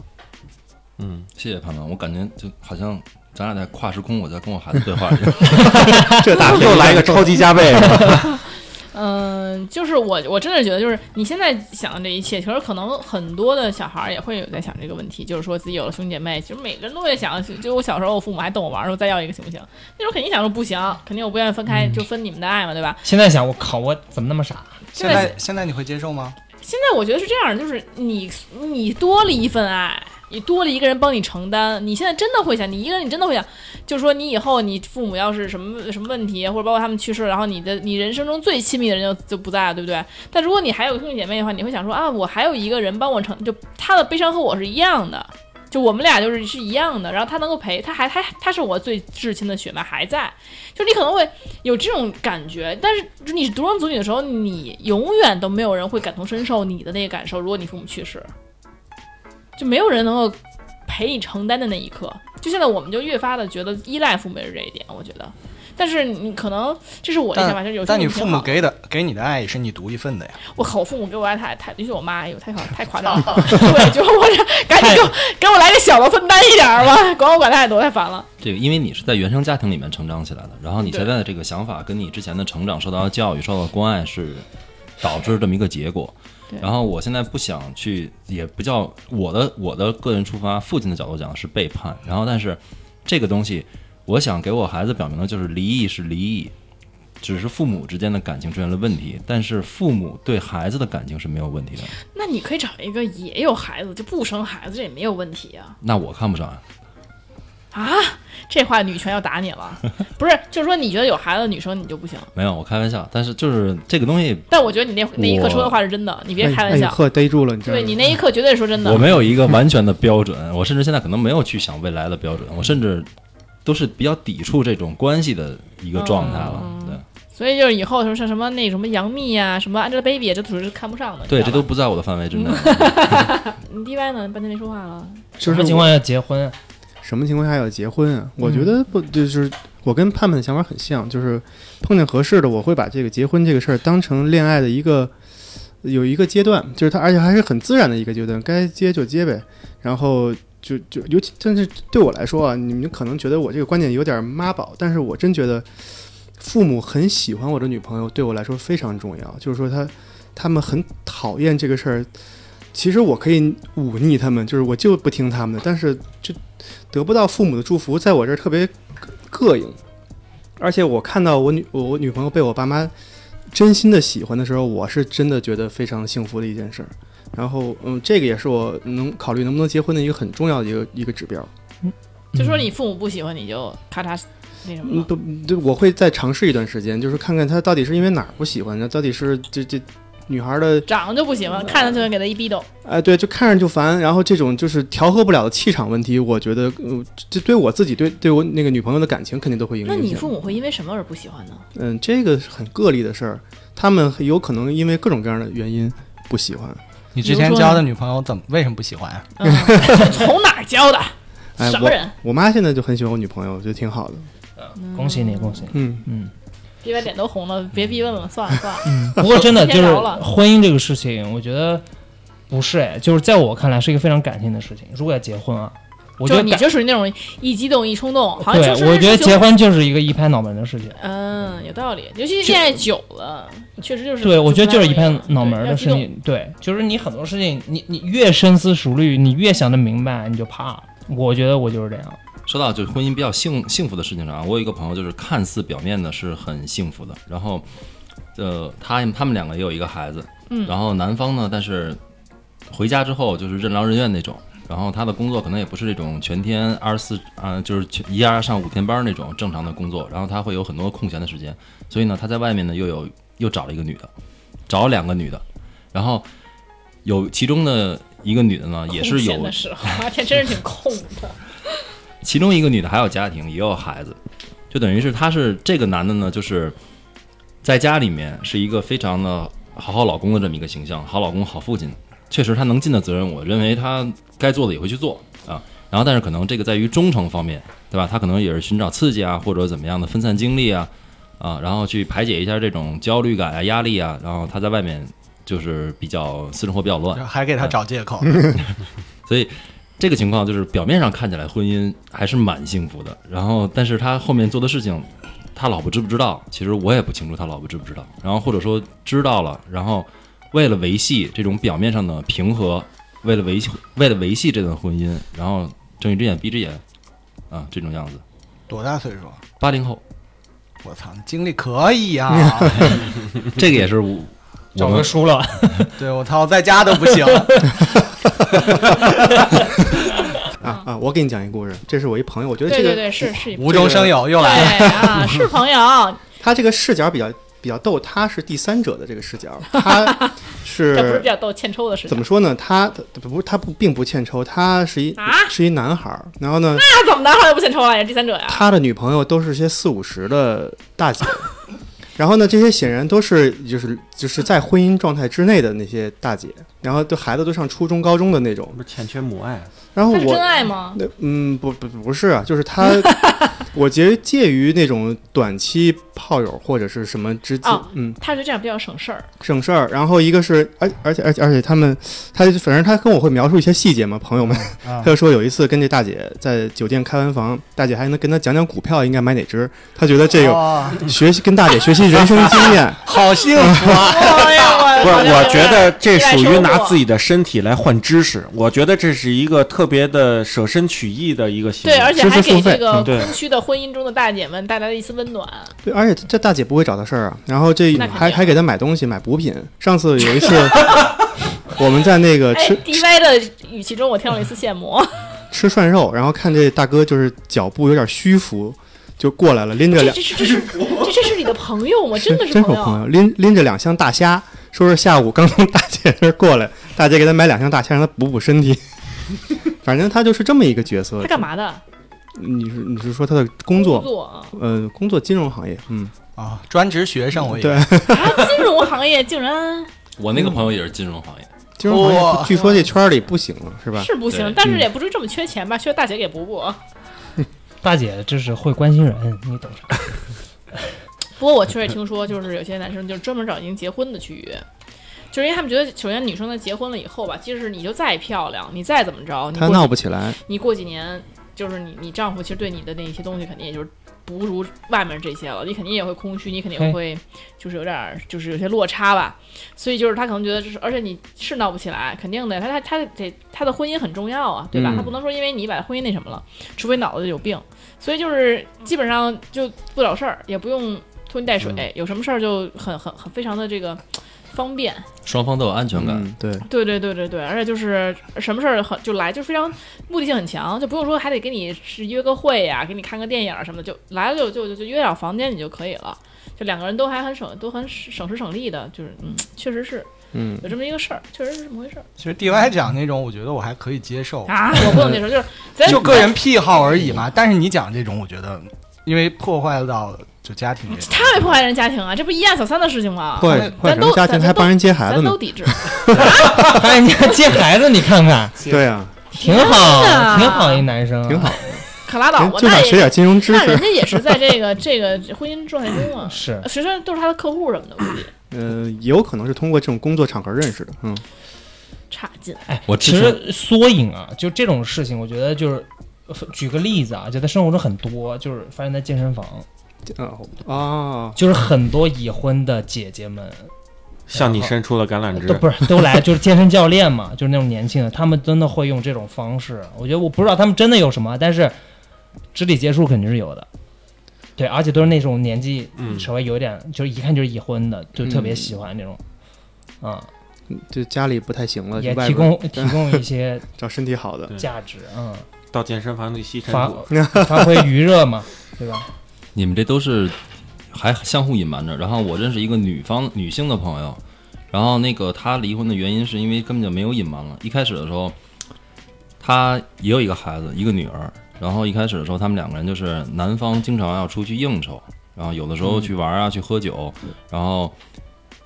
嗯，谢谢潘总，我感觉就好像咱俩在跨时空，我在跟我孩子对话一样。[LAUGHS] 这大又来一个超级加倍，[LAUGHS] 嗯，就是我，我真的觉得，就是你现在想的这一切，其实可能很多的小孩儿也会有在想这个问题，就是说自己有了兄弟姐妹，其实每个人都会想，就我小时候，我父母还逗我玩儿，说再要一个行不行？那时候肯定想说不行，肯定我不愿意分开，就分你们的爱嘛，对吧？现在想我靠，我怎么那么傻？现在现在你会接受吗？现在我觉得是这样，就是你你多了一份爱，你多了一个人帮你承担，你现在真的会想，你一个人你真的会想，就是说你以后你父母要是什么什么问题，或者包括他们去世，然后你的你人生中最亲密的人就就不在了，对不对？但如果你还有兄弟姐妹的话，你会想说啊，我还有一个人帮我承，就他的悲伤和我是一样的。就我们俩就是是一样的，然后他能够陪，他还他他是我最至亲的血脉还在，就你可能会有这种感觉，但是你是独生子女的时候，你永远都没有人会感同身受你的那个感受。如果你父母去世，就没有人能够陪你承担的那一刻。就现在，我们就越发的觉得依赖父母是这一点。我觉得，但是你可能这是我的想法，就是有些但你父母给的给你的爱也是你独一份的呀。我靠，我父母给我爱太太，尤其我妈，哎呦，太夸太夸张了。[LAUGHS] 对，就我这赶紧给我 [LAUGHS] 给我来个小的分担一点儿吧，管我管太多太烦了。这个，因为你是在原生家庭里面成长起来的，然后你现在的这个想法跟你之前的成长、受到的教育、受到的关爱是导致这么一个结果对。然后我现在不想去，也不叫我的我的个人出发，父亲的角度讲是背叛。然后，但是这个东西，我想给我孩子表明的就是离异是离异，只是父母之间的感情出现了问题，但是父母对孩子的感情是没有问题的。那你可以找一个也有孩子就不生孩子，这也没有问题啊。那我看不上啊。啊，这话女权要打你了，[LAUGHS] 不是？就是说你觉得有孩子的女生你就不行？没有，我开玩笑。但是就是这个东西，但我觉得你那那一刻说的话是真的，你别开玩笑。逮住了，你？对你那一刻绝对是说真的。我没有一个完全的标准，我甚至现在可能没有去想未来的标准，我甚至都是比较抵触这种关系的一个状态了。嗯对所以就是以后说像什么那什么杨幂呀、什么 Angelababy 啊，这属于是看不上的。对，这都不在我的范围之内。[LAUGHS] 你 DY 呢？半天没说话了。什么情况下结婚？什么情况下要结婚啊？我嗯觉得不，就是我跟盼盼的想法很像，就是碰见合适的，我会把这个结婚这个事儿当成恋爱的一个有一个阶段，就是它，而且还是很自然的一个阶段，该接就接呗。然后就就尤其，但是对我来说啊，你们可能觉得我这个观点有点妈宝，但是我真觉得父母很喜欢我的女朋友，对我来说非常重要。就是说他他们很讨厌这个事儿。其实我可以忤逆他们，就是我就不听他们的，但是就得不到父母的祝福，在我这儿特别膈应。而且我看到我女我我女朋友被我爸妈真心的喜欢的时候，我是真的觉得非常幸福的一件事儿。然后，嗯，这个也是我能考虑能不能结婚的一个很重要的一个一个指标。嗯就说你父母不喜欢你就咔嚓那什么。不，对，我会再尝试一段时间，就是看看他到底是因为哪儿不喜欢呢？到底是这这女孩的长得就不行了，看着就能给她一逼斗。哎，对，就看着就烦。然后这种就是调和不了的气场问题，我觉得，呃，这对我自己对对我那个女朋友的感情肯定都会影响。那你父母会因为什么而不喜欢呢？嗯，这个是很个例的事儿，他们有可能因为各种各样的原因不喜欢。你之前交的女朋友怎么为什么不喜欢啊？嗯，从哪儿交的？哎，什么人？我妈现在就很喜欢我女朋友，我觉得挺好的。恭喜你，恭喜你。嗯，嗯，DY 脸都红了，别逼问了，算了算了。嗯不过真的就是婚姻这个事情，我觉得不是哎，就是在我看来是一个非常感性的事情。如果要结婚啊，我觉得你就属于那种一激动一冲动，好像对我觉得结婚就是一个一拍脑门的事情。嗯，有道理，尤其是恋爱久了，确实就是对，我觉得就是一拍脑门的事。情。对，就是你很多事情，你你越深思熟虑，你越想得明白，你就怕。我觉得我就是这样。说到就是婚姻比较幸幸福的事情上啊，我有一个朋友就是看似表面的是很幸福的，然后，呃，他他们两个也有一个孩子，嗯然后男方呢，但是回家之后就是任劳任怨那种，然后他的工作可能也不是这种全天二十四啊，就是全一家上五天班那种正常的工作，然后他会有很多空闲的时间，所以呢，他在外面呢又有又找了一个女的，找了两个女的，然后有其中的一个女的呢也是有的时候，阿天真是挺空的。其中一个女的还有家庭，也有孩子，就等于是他是这个男的呢，就是在家里面是一个非常的好好老公的这么一个形象，好老公、好父亲。确实他能尽的责任，我认为他该做的也会去做啊。然后，但是可能这个在于忠诚方面，对吧？他可能也是寻找刺激啊，或者怎么样的分散精力啊，啊，然后去排解一下这种焦虑感啊、压力啊。然后他在外面就是比较私生活比较乱，还给他找借口。[LAUGHS] [LAUGHS] [LAUGHS] 所以这个情况就是表面上看起来婚姻还是蛮幸福的，然后但是他后面做的事情，他老婆知不知道？其实我也不清楚他老婆知不知道。然后或者说知道了，然后为了维系这种表面上的平和，为了维系为了维系这段婚姻，然后睁一只眼闭一只眼，啊，这种样子。多大岁数？八零后，我操，你精力可以啊！这个也是我我们找个输了，[LAUGHS] [LAUGHS] 对我操，在家都不行。[LAUGHS] 啊啊！我给你讲一个故事，这是我一朋友，我觉得这个对对对，是是无中生有又来了。啊，是朋友，[LAUGHS] 他这个视角比较比较逗，他是第三者的这个视角，他是 [LAUGHS] 这不是是比较逗欠抽的视角怎么。说呢？他他不他不并不欠抽，他是一、啊是一男孩儿，然后呢，那怎么男孩就不欠抽啊？也是第三者呀？他的女朋友都是些四五十的大姐，然后呢，这些显然都是就是就是在婚姻状态之内的那些大姐，然后对孩子都上初中、高中的那种。不是欠缺母爱，然后我他是真爱吗？那嗯不不不是啊，就是他 [LAUGHS] 我觉得介于那种短期炮友或者是什么之间，哦嗯，他觉得这样比较省事儿。省事儿。然后一个是，而而且而且而且他们，他反正他跟我会描述一些细节嘛，朋友们，啊他就说有一次跟这大姐在酒店开完房，大姐还能跟他讲讲股票应该买哪只，他觉得这个哦学习跟大姐学习人生经验，[LAUGHS] 好幸福啊！[LAUGHS] 哎呀，我不是，我觉得这属于拿自己的身体来换知识。我觉得这是一个特别的舍身取义的一个行为。对，而且知还给这个空虚的婚姻中的大姐们带来了一丝温暖。对，而且这大姐不会找他事儿啊。然后这还还给他买东西，买补品。上次有一次，[LAUGHS] 我们在那个哎吃，D Y 的语气中我听到了一丝羡慕。[LAUGHS] 吃涮肉，然后看这大哥就是脚步有点虚浮，就过来了，拎着两这这是这是这这是你的朋友吗？真的是朋真好朋友，拎拎着两箱大虾，说是下午刚从大姐那儿过来，大姐给他买两箱大虾，让他补补身体。[LAUGHS] 反正他就是这么一个角色他。干嘛的？你是你是说他的工作？工作啊，呃，工作金融行业，嗯，啊，专职学生我也对，[LAUGHS] 啊金融行业竟然 [LAUGHS] 我那个朋友也是金融行业，金融行业据说这圈里不行了，是吧？是不行，但是也不至于这么缺钱吧？需要大姐给补补。大姐这是会关心人，你懂啥？不过我确实也听说，就是有些男生就是专门找已经结婚的去约，就是因为他们觉得，首先女生在结婚了以后吧，即使你就再漂亮，你再怎么着，你他闹不起来，你过几年，就是你你丈夫其实对你的那些东西肯定也就是不如外面这些了，你肯定也会空虚，你肯定会就是有点儿就是有些落差吧，所以就是他可能觉得就是，而且你是闹不起来，肯定的，他他他得他的婚姻很重要啊，对吧？嗯。他不能说因为你把婚姻那什么了，除非脑子有病，所以就是基本上就不了事儿，也不用拖泥带水，嗯有什么事儿就很很很非常的这个 [TSK] 方便。双方都有安全感。嗯，对，对对对对对，而且就是什么事儿很就来，就非常目的性很强，就不用说还得给你是约个会呀、给你看个电影什么的，就来了就就就就约点房间你就可以了。就两个人都还很省，都很省时省力的，就是嗯，确实是嗯，有这么一个事儿，确实是这么回事儿其实 D Y 讲那种，我觉得我还可以接受，啊！我不能接受，就是就个人癖好而已嘛。但是你讲这种，我觉得因为破坏到就家庭他 [LAUGHS] 没破坏人家庭啊，这不一案小三的事情吗？坏坏什么咱都咱家庭还帮人接孩子呢咱都？抵制。还人家接孩子，你看看，对啊，挺好，挺好一男生，挺好，可拉倒吧，就想学点金融知识。那人家也是在这个这个婚姻状态中啊，[LAUGHS] 是学生都是他的客户什么的，估计 [COUGHS] 呃，也有可能是通过这种工作场合认识的。嗯，差劲。哎，我其实缩影啊，就这种事情，我觉得就是呃举个例子啊，就在生活中很多，就是发生在健身房，哦哦，就是很多已婚的姐姐们向你伸出了橄榄枝都枝。不 [LAUGHS] 是都来，就是健身教练嘛，就是那种年轻的，他们真的会用这种方式。我觉得我不知道他们真的有什么，但是肢体接触肯定是有的。对，而且都是那种年纪嗯稍微有点，就是一看就是已婚的，就特别嗯喜欢这种，啊、就家里不太行了，也提供提供一些 [LAUGHS] 找身体好的。价值，嗯，到健身房里吸尘发土，发挥余热嘛，对吧？你们这都是还相互隐瞒着。然后我认识一个女方女性的朋友，然后那个她离婚的原因是因为根本就没有隐瞒了。一开始的时候，她也有一个孩子，一个女儿。然后一开始的时候，他们两个人就是男方经常要出去应酬，然后有的时候去玩啊，去喝酒，然后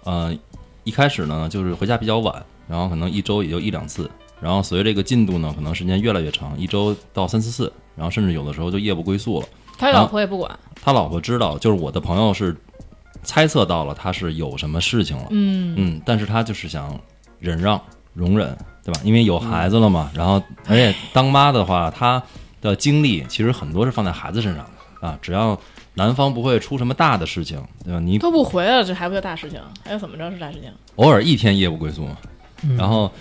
呃一开始呢就是回家比较晚，然后可能一周也就一两次。然后随着这个进度呢，可能时间越来越长，一周到三四次，然后甚至有的时候就夜不归宿了。他老婆也不管，他老婆知道，就是我的朋友是猜测到了他是有什么事情了，嗯，嗯，但是他就是想忍让、容忍，对吧？因为有孩子了嘛，然后而且当妈的话，他的精力其实很多是放在孩子身上的啊，只要男方不会出什么大的事情，对吧？你都不回来了，这还不叫大事情？还有怎么着是大事情？偶尔一天夜不归宿嘛，嗯然后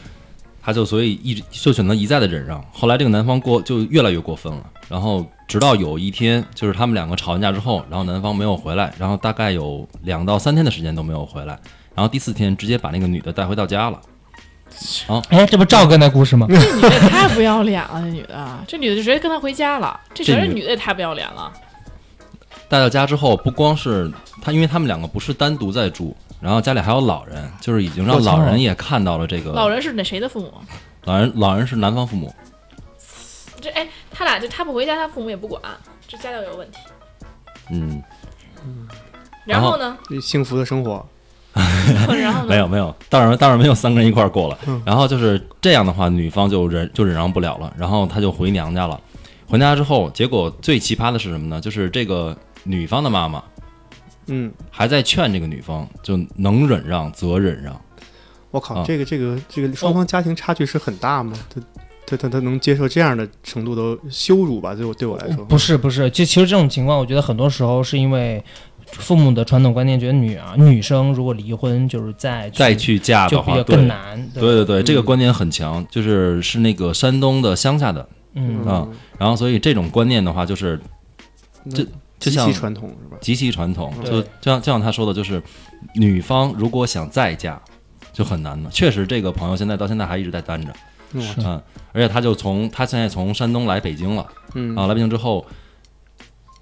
他就所以一直就选择一再的忍让。后来这个男方过就越来越过分了，然后直到有一天，就是他们两个吵完架之后，然后男方没有回来，然后大概有两到三天的时间都没有回来，然后第四天直接把那个女的带回到家了。哎，这不赵哥那故事吗？这女的也太不要脸了，这女的，这女的就直接跟他回家了，这这女觉得女的也太不要脸了。带到家之后，不光是他，因为他们两个不是单独在住，然后家里还有老人，就是已经让老人也看到了这个老人是那谁的父母？[LAUGHS] 老人老人是男方父母，[TSK] 这哎，他俩就他不回家，他父母也不管，这家教有问题。嗯嗯，然后呢？幸福的生活 [LAUGHS] [LAUGHS] 然后？没有没有，当然当然没有三个人一块儿过了。嗯然后就是这样的话，女方就忍就忍让不了了，然后她就回娘家了。回家之后，结果最奇葩的是什么呢？就是这个女方的妈妈嗯，还在劝这个女方，就能忍让则忍让。我靠，啊这个这个这个双方家庭差距是很大吗？他他他他能接受这样的程度的羞辱吧？对我对我来说，不是不是，就其实这种情况，我觉得很多时候是因为父母的传统观念，觉得女儿女生如果离婚，就是再再去嫁的话，就比较对更难。对对对，这个嗯观念很强，就是是那个山东的乡下的，嗯啊然后所以这种观念的话，就是这就像极其传统是吧？极其传统，就就像就像他说的，就是女方如果想再嫁，就很难了。确实，这个朋友现在到现在还一直在单着，嗯，而且他就从他现在从山东来北京了嗯啊，来北京之后，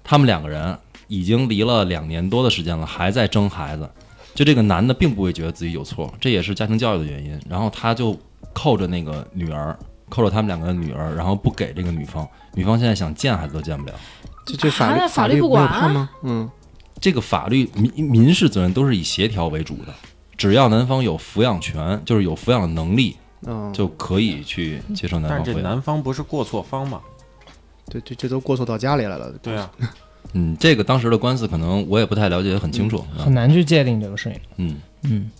他们两个人已经离了两年多的时间了，还在争孩子。就这个男的并不会觉得自己有错，这也是家庭教育的原因。然后他就扣着那个女儿，扣着他们两个的女儿，然后不给这个女方。女方现在想见孩子都见不了。这这法律啊法律不管判吗？嗯，这个法律民民事责任都是以协调为主的，只要男方有抚养权，就是有抚养的能力，嗯，就可以去接受男但是这方抚养。男方不是过错方嘛？对，这这都过错到家里来了。对啊，[LAUGHS] 嗯，这个当时的官司可能我也不太了解，很清楚。啊很难去界定这个事情。嗯，嗯，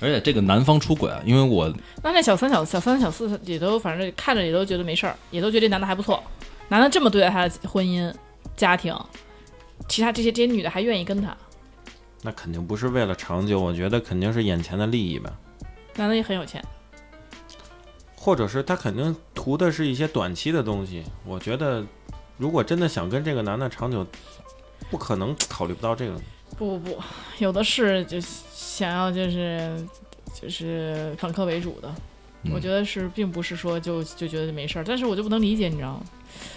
而且这个男方出轨啊，因为我那那小三、小小三、小四也都反正看着也都觉得没事儿，也都觉得这男的还不错。男的这么对待他的婚姻、家庭，其他这些这些女的还愿意跟他，那肯定不是为了长久，我觉得肯定是眼前的利益吧，男的也很有钱。或者是他肯定图的是一些短期的东西。我觉得，如果真的想跟这个男的长久，不可能考虑不到这个。不不不，有的是就想要就是就是反客为主的。嗯我觉得是，并不是说就就觉得没事儿，但是我就不能理解，你知道吗？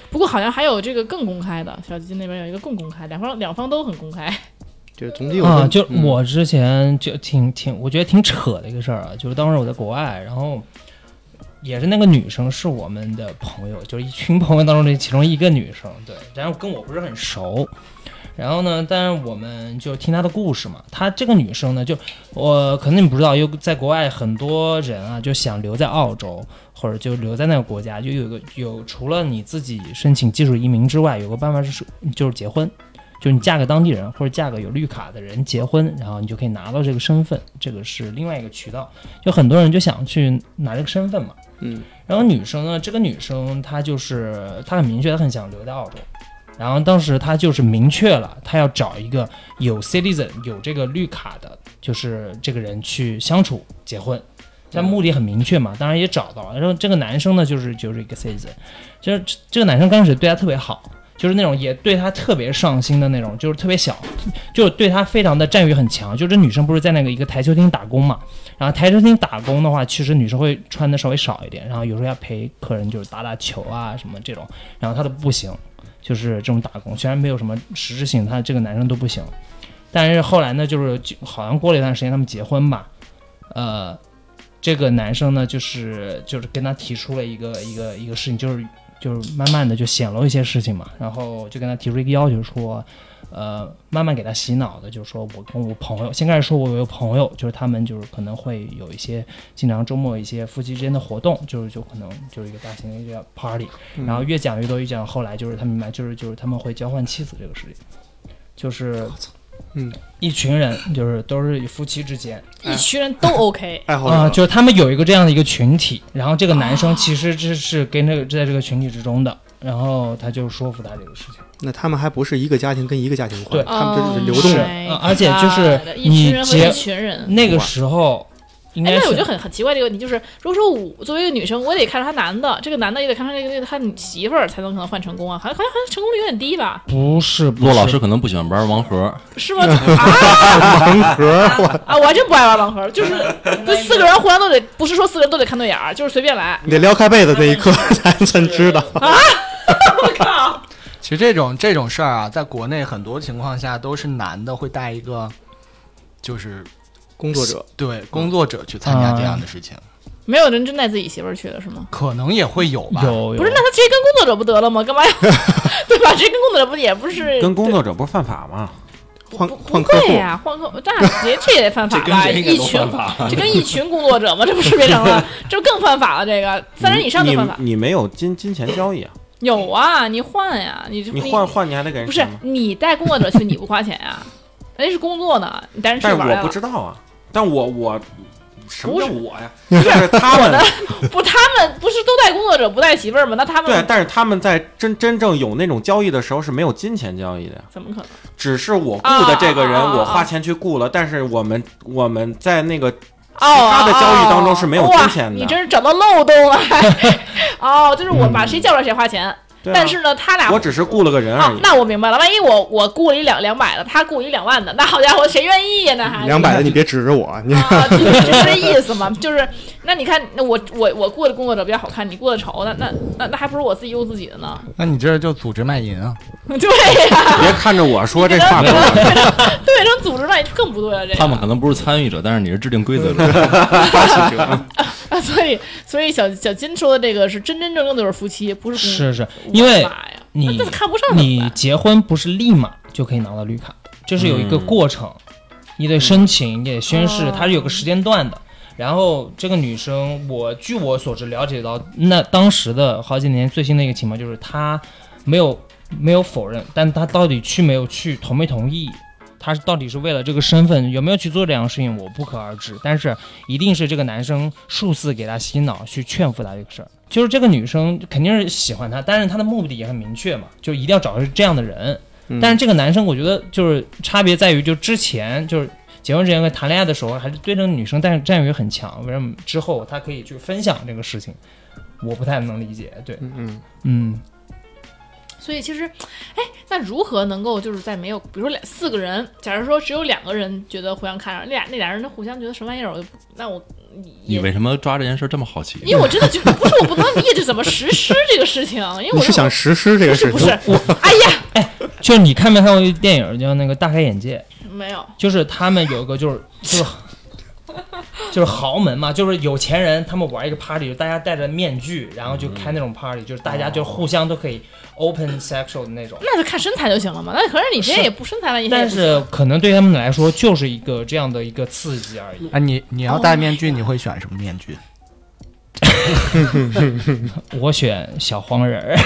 不过好像还有这个更公开的，小基金那边有一个更公开，两方两方都很公开。[LAUGHS] 就总体有啊，就嗯我之前就挺挺，我觉得挺扯的一个事儿啊，就是当时我在国外，然后也是那个女生是我们的朋友，就是一群朋友当中的其中一个女生，对，然后跟我不是很熟。然后呢，但是我们就听她的故事嘛。她这个女生呢，就我可能你不知道，有在国外很多人啊，就想留在澳洲或者就留在那个国家，就有个有除了你自己申请技术移民之外，有个办法是就是结婚，就你嫁给当地人或者嫁给有绿卡的人结婚，然后你就可以拿到这个身份，这个是另外一个渠道。就很多人就想去拿这个身份嘛。嗯然后女生呢，这个女生她就是她很明确，她很想留在澳洲。然后当时他就是明确了，他要找一个有 citizen 有这个绿卡的，就是这个人去相处结婚。但目的很明确嘛，当然也找到了。然后这个男生呢，就是就是一个 citizen，就是这个男生刚开始对她特别好，就是那种也对她特别上心的那种，就是特别小，就对她非常的占有欲很强。就这女生不是在那个一个台球厅打工嘛，然后台球厅打工的话，其实女生会穿的稍微少一点，然后有时候要陪客人就是打打球啊什么这种，然后她都不行，就是这种打工，虽然没有什么实质性，他这个男生都不行。但是后来呢，就是就好像过了一段时间，他们结婚吧，呃，这个男生呢，就是就是跟他提出了一个一个一个事情，就是就是慢慢的就显露一些事情嘛，然后就跟他提出一个要求说，呃，慢慢给他洗脑的，就是说我跟我朋友，先开始说我有一个朋友，就是他们就是可能会有一些经常周末一些夫妻之间的活动，就是就可能就是一个大型的一个 party，然后越讲越多，越讲后来就是他明白，就是就是他们会交换妻子这个事情，就是嗯，一群人就是都是夫妻之间一群人都 OK，爱好啊就是他们有一个这样的一个群体，然后这个男生其实这是跟这个在这个群体之中的，然后他就说服他这个事情。那他们还不是一个家庭跟一个家庭换，对他们这是流哦动的。而且就是一你群人一群人。那个时候应哎，那我觉得很很奇怪这个问题，就是如果说我作为一个女生，我得看上他男的，这个男的也得看上这个那个他媳妇儿，才能可能换成功啊，好像好像好像成功率有点低吧？不是骆老师可能不喜欢玩盲盒，是吗？啊盲盒，我啊，我还真不爱玩盲盒，就是这四个人互相都得，不是说四个人都得看对眼儿，就是随便来。你得撩开被子那一刻才才知道。[LAUGHS] 我靠！其实这种这种事儿啊，在国内很多情况下都是男的会带一个，就是工作者，对工作者去参加这样的事情，没有人真带自己媳妇儿去的是吗？可能也会有吧。有有不是，那他直接跟工作者不得了吗？干嘛要 [LAUGHS] 对吧？直接跟工作者不也不是 [LAUGHS] 跟工作者不是犯法吗？换换客呀、换客这这这也得犯法吧？一群这跟一群工作者吗？这不是变成了，这更犯法了。这个三人以上就犯法。你没有金金钱交易啊？有啊，你换呀，你你换换你还得给人不是？你带工作者去，你不花钱呀？人家是工作呢，你带人去但是我不。知道啊，但我我什么叫我呀？就是他们 [LAUGHS] 不，他们不是都带工作者不带媳妇儿吗？那他们 [LAUGHS] 对，但是他们在真真正有那种交易的时候是没有金钱交易的呀，怎么可能？只是我雇的这个人，我花钱去雇了，但是我们我们在那个哦，他的交易当中是没有金钱的哇你真是找到漏洞了。[LAUGHS] 哦，就是我把谁叫来谁花钱，但是呢，他俩我只是雇了个人而哦已，。那我明白了。万一我我雇了一两两百的，他雇一两万的，那好家伙，谁愿意呀？那还两百的你别指着我，你啊，[LAUGHS] 就就是这意思嘛。就是那你看，那我我我过的工作者比较好看，你过的丑，那那那那还不如我自己用自己的呢。那你这就组织卖淫啊？[LAUGHS] 对呀、[LAUGHS] 别看着我说这话不对成组织卖更不对了。这个他们可能不是参与者，但是你是制定规则 [LAUGHS] 者。啊，所以所以小小金说的这个是真真正正的就是夫妻，不是公是是，因为的妈呀，你那这看不上怎么你办结婚不是立马就可以拿到绿卡，这是有一个嗯过程，你得申请，你得宣誓哦，它是有个时间段的。然后这个女生，我据我所知了解到，那当时的好几年最新的一个情况就是她没有没有否认，但她到底去没有去，同没同意，她到底是为了这个身份有没有去做这样的事情，我不可而知。但是一定是这个男生数次给她洗脑，去劝服她这个事儿。就是这个女生肯定是喜欢他，但是她的目的也很明确嘛，就一定要找的是这样的人。但是这个男生，我觉得就是差别在于，就之前就是结婚之前和谈恋爱的时候，还是对这个女生占占有欲很强。为什么之后他可以去分享这个事情？我不太能理解。对，嗯嗯，嗯，所以其实，哎，那如何能够就是在没有，比如说两四个人，假如说只有两个人觉得互相看上，那俩那俩人都互相觉得什么玩意儿，我就，那我也你为什么抓这件事这么好奇？因为我真的觉得不是我不能理解这怎么实施这个事情，因为我是想实施这个事不是情？不是，我哎呀，哎就是你看没看过一个电影叫那个《大开眼界》？没有，就是他们有一个就是就是就是豪门嘛，就是有钱人他们玩一个 party，就大家戴着面具，然后就开那种 party，就是大家就互相都可以 open sexual 的那种。那就看身材就行了嘛。那可是你这也不身材了，你但是可能对他们来说就是一个这样的一个刺激而已。哎，你你要戴面具，你会选什么面具？[LAUGHS] [LAUGHS] 我选小黄人儿，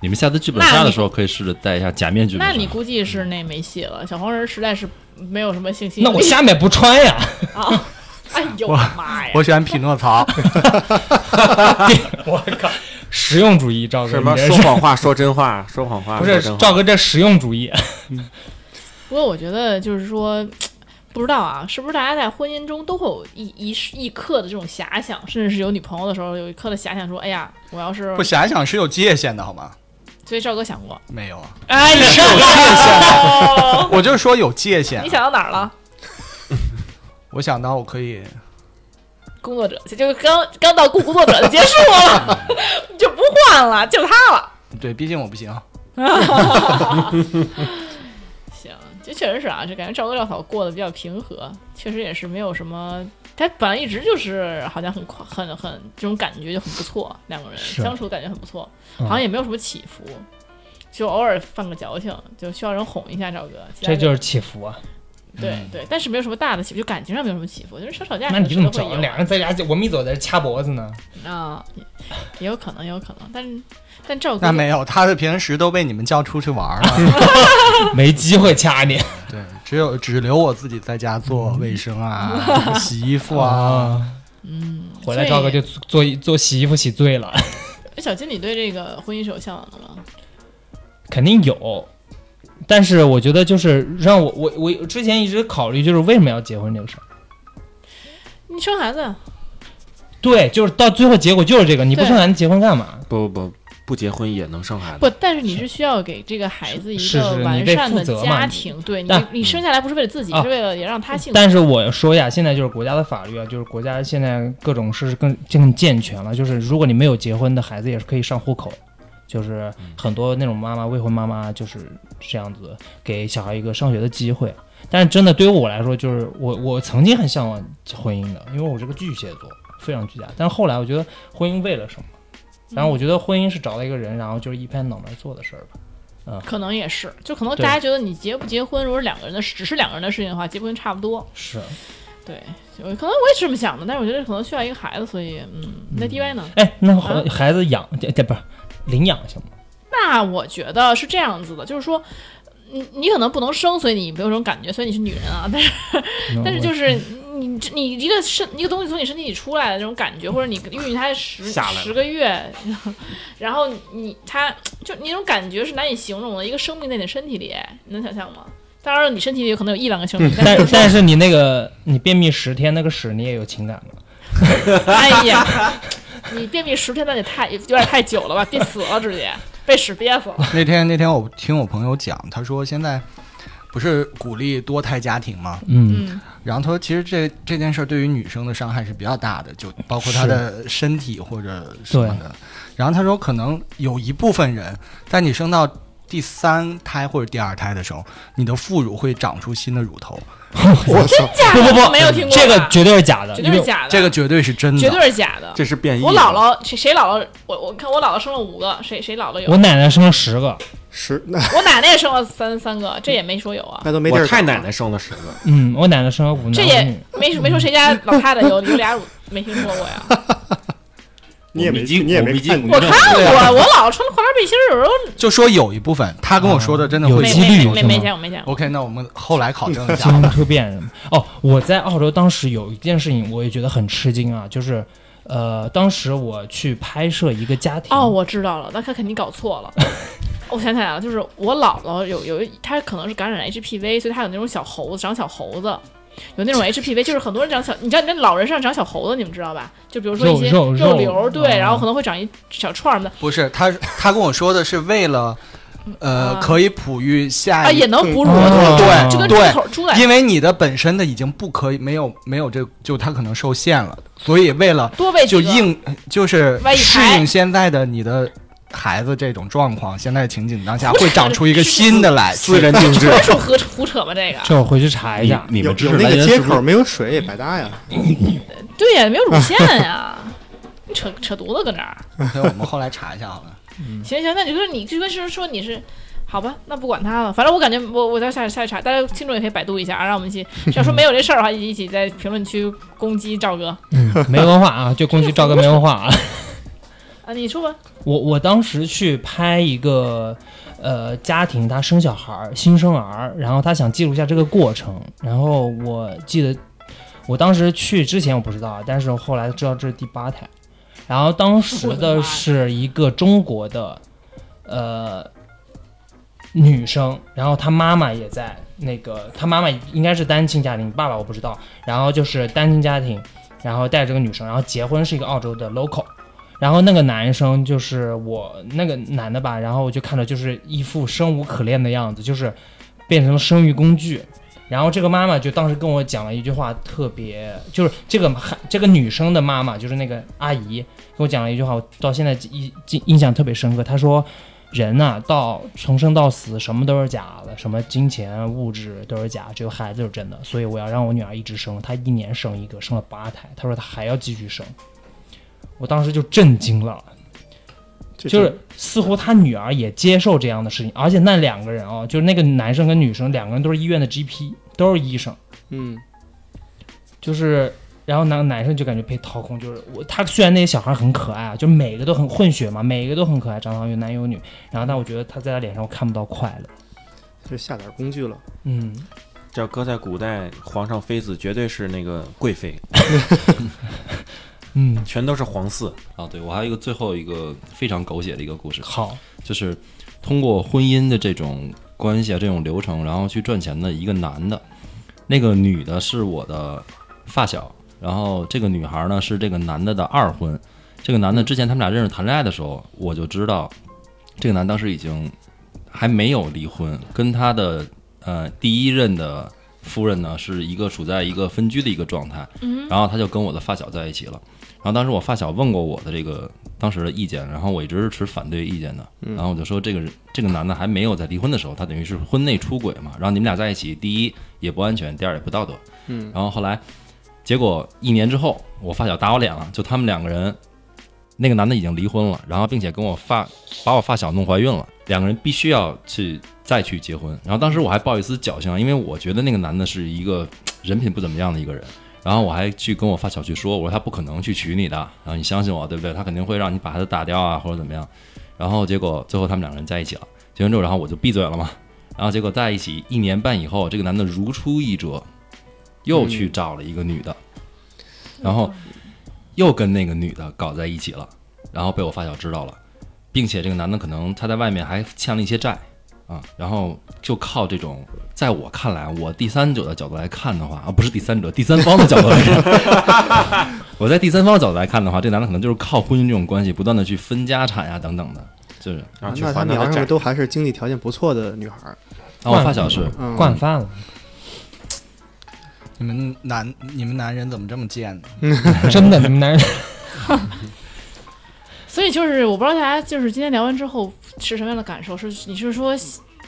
你们下次剧本杀的时候可以试着戴一下假面具。那你估计是那没戏了。小黄人实在是没有什么信心。那我下面不穿呀。啊，哎呦我妈呀！我选匹诺曹。[LAUGHS] 我靠，实用主义，赵哥，什么说谎话说真话，说谎话 [LAUGHS] 不是话。赵哥这实用主义？[LAUGHS] 不过我觉得就是说，不知道啊，是不是大家在婚姻中都会有一一一刻的这种遐想，甚至是有女朋友的时候有一刻的遐想，说，哎呀，我要是不，遐想是有界限的好吗？所以赵哥想过，没有啊，哎你是 [LAUGHS] 有界限，我就是说有界限你。想到哪儿了？[LAUGHS] 我想到我可以，工作者，这就刚刚到雇工作者就结束了，[LAUGHS] 就不换了，就他了。对，毕竟我不行。行，这确实是啊，这感觉赵哥赵嫂过得比较平和，确实也是没有什么。他本来一直就是好像很快很很这种感觉就很不错，两个人相处感觉很不错，嗯好像也没有什么起伏，就偶尔犯个矫情，就需要人哄一下赵哥。这就是起伏啊！对对，但是没有什么大的起伏，就感情上没有什么起伏，就是吵吵架那你可怎么整？能是都会有俩人在家，我们一走在这掐脖子呢。啊，也也有可能，也有可能，但是但赵哥那没有，他的平时都被你们叫出去玩了。[LAUGHS] 没机会掐你对，只有只留我自己在家做卫生啊、[LAUGHS] 洗衣服啊。啊！嗯，回来赵哥就做做洗衣服洗醉了，[LAUGHS] 小金，你对这个婚姻是有向往的吗？肯定有。但是我觉得就是让我我我之前一直考虑就是为什么要结婚这个事儿。你生孩子，对，就是到最后结果就是这个，你不生孩子结婚干嘛？不不不，结婚也能生孩子。不，但是你是需要给这个孩子一个完善的家庭，对你你生下来不是为了自己，啊是为了也让他幸福。但是我说一下，现在就是国家的法律啊，就是国家现在各种是更更健全了，就是如果你没有结婚的孩子也是可以上户口，就是很多那种妈妈未婚妈妈就是这样子给小孩一个上学的机会。但是真的对于我来说，就是我我曾经很向往婚姻的，因为我是个巨蟹座，非常居家。但是后来我觉得婚姻为了什么？然后我觉得婚姻是找到一个人，然后就是一拍脑门做的事儿吧。可能也是，就可能大家觉得你结不结婚，如果是两个人的，只是两个人的事情的话，结不婚差不多。是，对，可能我也是这么想的，但是我觉得可能需要一个孩子，所以嗯，那 DY 呢？哎，那啊孩孩子养，这这不是领养行吗？那我觉得是这样子的，就是说，你你可能不能生，所以你没有这种感觉，所以你是女人啊。但是但是就是 [LAUGHS] 你你一个身一个东西从你身体里出来的那种感觉，或者你孕育它十十个月，然后你它就你那种感觉是难以形容的，一个生命在你身体里，你能想象吗？当然了，你身体里可能有一两个生命，但但是就是但是你那个你便秘十天那个屎你也有情感吗？[LAUGHS] 哎呀，你便秘十天那也太有点太久了吧，憋死了直接被屎憋死了。那天那天我听我朋友讲，他说现在不是鼓励多胎家庭吗？嗯，嗯，然后他说，其实这这件事儿对于女生的伤害是比较大的，就包括她的身体或者什么的。然后他说，可能有一部分人在你生到第三胎或者第二胎的时候，你的副乳会长出新的乳头，[LAUGHS] 我真，假的不不不，没有听过，这个绝对是假的，绝对是假的，这个绝对是真的。绝对是假的。这是变异。我姥姥谁谁姥姥，我我看我姥姥生了五个，谁谁姥姥有我？奶奶生了十个，十那我奶奶也生了三三个，这也没说有啊，那都没地儿长我太奶奶生了十个，嗯，我奶奶生了五这也没没说谁家老太太有 [LAUGHS] 有俩乳，没听说过呀。你也没进你也没进我记我看过，我姥姥穿花背心儿有时候就说有一部分，他跟我说的真的有几率没没没见过没见过。OK，那我们后来考证一下基。因突变？哦，我在澳洲当时有一件事情，我也觉得很吃惊啊，就是呃，当时我去拍摄一个家庭，哦，我知道了，那他肯定搞错了。[LAUGHS] 我想起来了，就是我姥姥有有一，她可能是感染了 HPV，所以她有那种小猴子，长小猴子，有那种 HPV，就是很多人长小，你知道，那老人身上长小猴子，你们知道吧？就比如说一些肉肉瘤，肉对，啊然后可能会长一小串儿什么的，不是他，他跟我说的是为了，呃，啊可以哺育下啊，一也能哺乳，嗯对就跟对猪口猪奶因为你的本身的已经不可以没有没有这就它可能受限了，所以为了多喂几个就应就是适应现在的你的孩子这种状况，现在情景当下会长出一个新的来，私人定制纯属胡胡扯吧？这个这我回去查一下。你们知识有有那个接口没有水也白搭呀。[LAUGHS] 对呀，没有乳腺呀，你 [LAUGHS] 扯扯犊子搁那儿。所以我们后来查一下好了。行行，那你就是你就跟是说你是。好吧，那不管他了，反正我感觉我我再下下去查，大家听众也可以百度一下啊，让我们一起，要说没有这事儿的话，一起在评论区攻击赵哥嗯，没文化啊，就攻击赵哥没文化啊。[LAUGHS] 啊，你说吧，我我当时去拍一个呃家庭，他生小孩，新生儿，然后他想记录一下这个过程。然后我记得我当时去之前我不知道，但是后来知道这是第八胎。然后当时的是一个中国的呃女生，然后她妈妈也在那个，她妈妈应该是单亲家庭，爸爸我不知道。然后就是单亲家庭，然后带着个女生，然后结婚是一个澳洲的 local。然后那个男生就是我那个男的吧，然后我就看着就是一副生无可恋的样子，就是变成了生育工具。然后这个妈妈就当时跟我讲了一句话，特别就是这个孩这个女生的妈妈，就是那个阿姨跟我讲了一句话，我到现在印印印象特别深刻。她说：“人呐、到从生到死，什么都是假的，什么金钱物质都是假，只有孩子是真的。所以我要让我女儿一直生，她一年生一个，生了八胎。她说她还要继续生。”我当时就震惊了。就是似乎他女儿也接受这样的事情，而且那两个人哦，就是那个男生跟女生两个人都是医院的 GP，都是医生，嗯，就是然后男男生就感觉被掏空，就是我他虽然那些小孩很可爱啊，就每个都很混血嘛，每个都很可爱，长得有男有女，然后但我觉得他在他脸上我看不到快乐，就下点工具了。嗯，这要搁在古代，皇上妃子绝对是那个贵妃，[LAUGHS] 嗯，全都是皇嗣。啊，对我还有一个最后一个非常狗血的一个故事，好，就是通过婚姻的这种关系啊，这种流程，然后去赚钱的一个男的，那个女的是我的发小，然后这个女孩呢是这个男的的二婚。这个男的之前他们俩认识谈恋爱的时候，我就知道这个男当时已经还没有离婚，跟他的呃第一任的夫人呢是一个处在一个分居的一个状态，然后他就跟我的发小在一起了。然后当时我发小问过我的这个当时的意见，然后我一直是持反对意见的。然后我就说这个人这个男的还没有在离婚的时候，他等于是婚内出轨嘛，然后你们俩在一起，第一也不安全，第二也不道德。嗯，然后后来结果一年之后，我发小打我脸了，就他们两个人，那个男的已经离婚了，然后并且跟我发把我发小弄怀孕了，两个人必须要去再去结婚。然后当时我还抱一丝侥幸，因为我觉得那个男的是一个 [TSK] 人品不怎么样的一个人。然后我还去跟我发小去说，我说他不可能去娶你的，然后你相信我，对不对？他肯定会让你把孩子打掉啊，或者怎么样。然后结果最后他们两个人在一起了，结婚之后，然后我就闭嘴了嘛。然后结果在一起一年半以后，这个男的如出一辙，又去找了一个女的，然后又跟那个女的搞在一起了，然后被我发小知道了，并且这个男的可能他在外面还欠了一些债啊，然后就靠这种，在我看来，我第三者的角度来看的话啊，不是第三者，第三方的角度来看，[LAUGHS] 我在第三方的角度来看的话，这男的可能就是靠婚姻这种关系，不断的去分家产呀、等等的，就是。然后去那他还。都还是经济条件不错的女孩儿，啊，我发小是，嗯，惯犯了，你们男你们男人怎么这么贱呢？[LAUGHS] 真的，你们男人 [LAUGHS] 所以就是我不知道大家就是今天聊完之后是什么样的感受？是你是说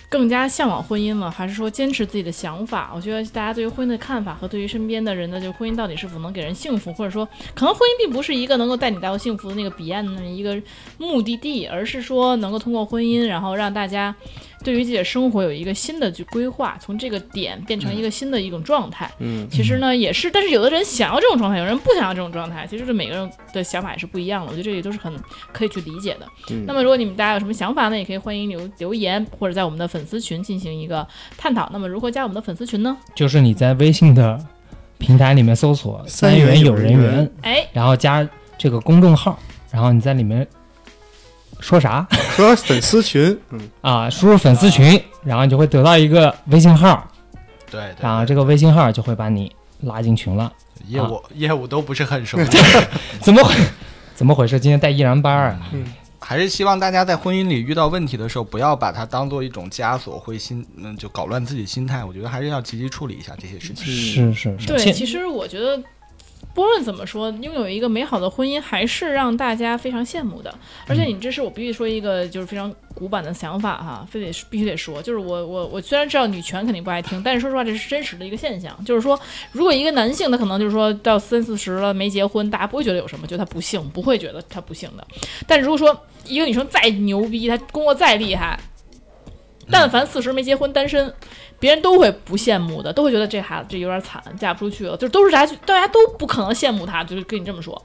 更加向往婚姻了，还是说坚持自己的想法？我觉得大家对于婚姻的看法和对于身边的人的，就是婚姻到底是否能给人幸福，或者说可能婚姻并不是一个能够带你达到幸福的那个彼岸的那么一个目的地，而是说能够通过婚姻，然后让大家对于自己的生活有一个新的去规划，从这个点变成一个新的一种状态。嗯，其实呢，也是，但是有的人想要这种状态，有人不想要这种状态，其实这每个人的想法也是不一样的。我觉得这里都是很可以去理解的。嗯那么，如果你们大家有什么想法呢，也可以欢迎留留言，或者在我们的粉丝群进行一个探讨。那么，如何加我们的粉丝群呢？就是你在微信的平台里面搜索“三三元有人人缘缘”，哎，然后加这个公众号，然后你在里面说啥说粉丝群，嗯，啊？输入粉丝群，然后你就会得到一个微信号，对对然后这个微信号就会把你拉进群了。业务、业务都不是很熟，[LAUGHS] 怎么回怎么回事？今天带依然班啊？还是希望大家在婚姻里遇到问题的时候，不要把它当做一种枷锁，会心嗯就搞乱自己心态。我觉得还是要积极处理一下这些事情。是是是，对，其实我觉得。不论怎么说，拥有一个美好的婚姻还是让大家非常羡慕的。而且你这是我必须说一个就是非常古板的想法哈，非得必须得说，就是我我我虽然知道女权肯定不爱听，但是说实话这是真实的一个现象。就是说，如果一个男性他可能就是说到三四十了没结婚，大家不会觉得有什么，觉得他不幸，不会觉得他不幸的。但如果说一个女生再牛逼，她工作再厉害，但凡四十没结婚单身，别人都会不羡慕的，都会觉得这孩子这有点惨，嫁不出去了，就都是大家大家都不可能羡慕他，就是跟你这么说。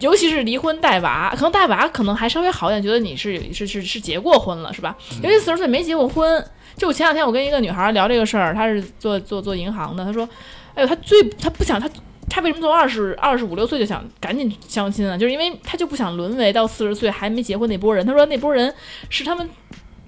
尤其是离婚带娃，可能带娃可能还稍微好一点，觉得你是是是是结过婚了，是吧？尤其四十岁没结过婚，就我前两天我跟一个女孩聊这个事儿，她是做做做银行的，她说，哎呦，她最她不想她。她为什么从二十二十五六岁就想赶紧相亲啊？就是因为她就不想沦为到四十岁还没结婚那波人。她说那波人是他们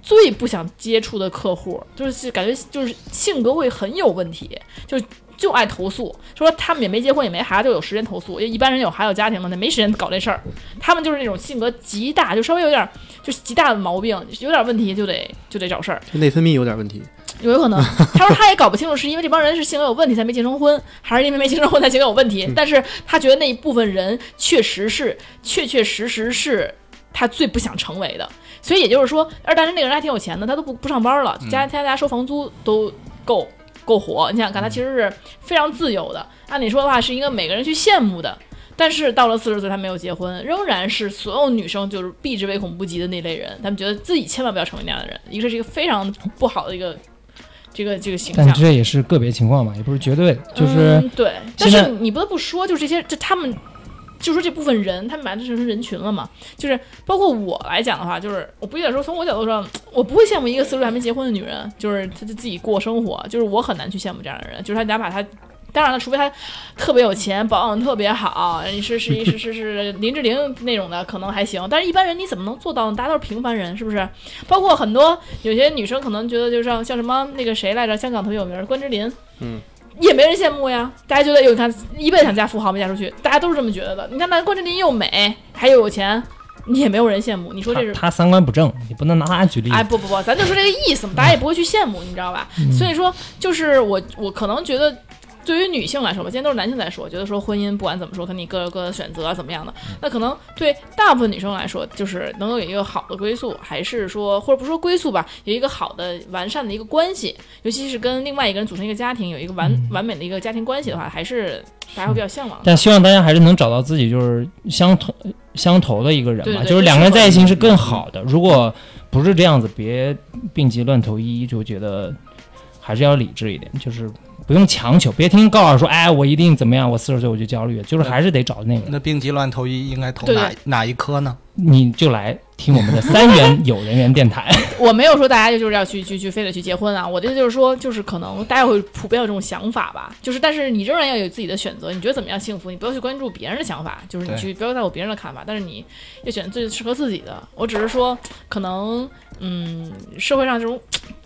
最不想接触的客户，就是感觉就是性格会很有问题，就就爱投诉，说他们也没结婚也没孩子，就有时间投诉。因为一般人有孩子有家庭的，那没时间搞这事儿。他们就是那种性格极大，就稍微有点就是极大的毛病，有点问题就得就得找事儿。就内分泌有点问题，有可能，[LAUGHS] 他说他也搞不清楚是因为这帮人是性格有问题才没结成婚，还是因为没结成婚才性格有问题。但是他觉得那一部分人确实是确确实实是他最不想成为的。所以也就是说，而但是那个人还挺有钱的，他都不不上班了，家他家收房租都够够活。你想想看，他其实是非常自由的。按理说的话，是一个每个人去羡慕的。但是到了四十岁，他没有结婚，仍然是所有女生就是避之唯恐不及的那类人。他们觉得自己千万不要成为那样的人，一个是一个非常不好的一个这个这个形象。但这也是个别情况嘛，也不是绝对，就是嗯、对，但是你不得不说，就是这些，这他们，就说这部分人，他们把这成人群了嘛。就是包括我来讲的话，就是我不一定说从我角度上，[TSK] 我不会羡慕一个四十岁还没结婚的女人，就是她就自己过生活，就是我很难去羡慕这样的人，就是她哪怕她。当然了，除非她特别有钱，保养特别好，你是是是是是林志玲那种的，可能还行。但是一般人你怎么能做到呢？大家都是平凡人，是不是？包括很多有些女生可能觉得，就像像什么那个谁来着，香港特别有名关之琳，嗯，也没人羡慕呀。大家觉得，有，你看一辈子想嫁富豪没嫁出去，大家都是这么觉得的。你看那关之琳又美，还又有钱，你也没有人羡慕。你说这是他他三观不正，你不能拿他举例。哎，不不不，咱就说这个意思嘛，大家也不会去羡慕，你知道吧？所以说，就是我我可能觉得。对于女性来说吧，今天都是男性在说，觉得说婚姻不管怎么说，肯定各有各的选择啊，怎么样的？那可能对大部分女生来说，就是能够有一个好的归宿，还是说或者不说归宿吧，有一个好的完善的一个关系，尤其是跟另外一个人组成一个家庭，有一个完、完美的一个家庭关系的话，还是大家会比较向往的。但希望大家还是能找到自己就是相同相投的一个人嘛，对对就是两个人在一起是更好的。如果不是这样子，别病急乱投医，就觉得还是要理智一点，就是不用强求，别听高老师说，哎，我一定怎么样，我四十岁我就焦虑，就是还是得找那个，那病急乱投医应该投哪哪一科呢？你就来听我们的三元有人缘电台。[LAUGHS] 我没有说大家就是要去去去非得去结婚啊，我的意思就是说，就是可能大家会普遍有这种想法吧，就是但是你仍然要有自己的选择，你觉得怎么样幸福，你不要去关注别人的想法，就是你去不要在乎别人的看法，但是你要选最适合自己的。我只是说，可能嗯，社会上这种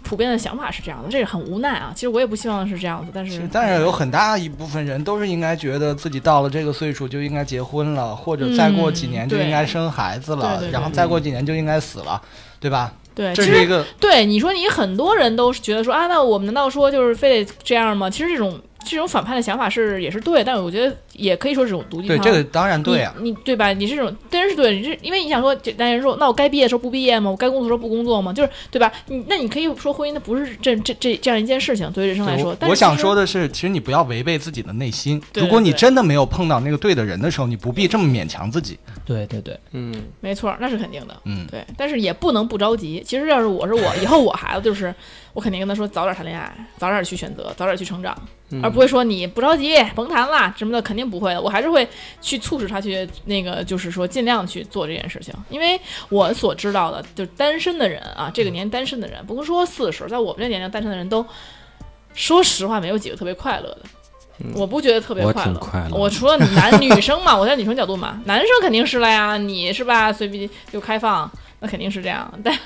普遍的想法是这样的，这个很无奈啊。其实我也不希望是这样子，但是是，但是有很大一部分人都是应该觉得自己到了这个岁数就应该结婚了，或者再过几年就应该生孩子了，嗯对对对然后再过几年就应该死了，对吧？对，其实这是一个对你说，你很多人都是觉得说啊，那我们难道说就是非得这样吗？其实这种这种反叛的想法是也是对，但我觉得也可以说是种毒鸡汤。对这个当然对啊，你你对吧？你是这种当然是对，你是因为你想说简单人说，那我该毕业的时候不毕业吗？我该工作的时候不工作吗？就是对吧？你那你可以说婚姻它不是这这这这样一件事情，对于人生来说。我我想说的是，其实你不要违背自己的内心。如果你真的没有碰到那个对的人的时候，你不必这么勉强自己。对对对，嗯，没错，那是肯定的。嗯，对，但是也不能不着急。其实要是我是我，以后我孩子就是，我肯定跟他说早点谈恋爱，早点去选择，早点去成长，嗯而不会说你不着急，甭谈了什么的，肯定不会的。我还是会去促使他去那个，就是说尽量去做这件事情。因为我所知道的，就是单身的人啊，这个年单身的人，不是说四十，在我们这年龄单身的人都，说实话没有几个特别快乐的。我不觉得特别快乐，挺快乐我除了男女生嘛，我在女生角度嘛，男生肯定是了呀，你是吧？随便就开放，那肯定是这样。但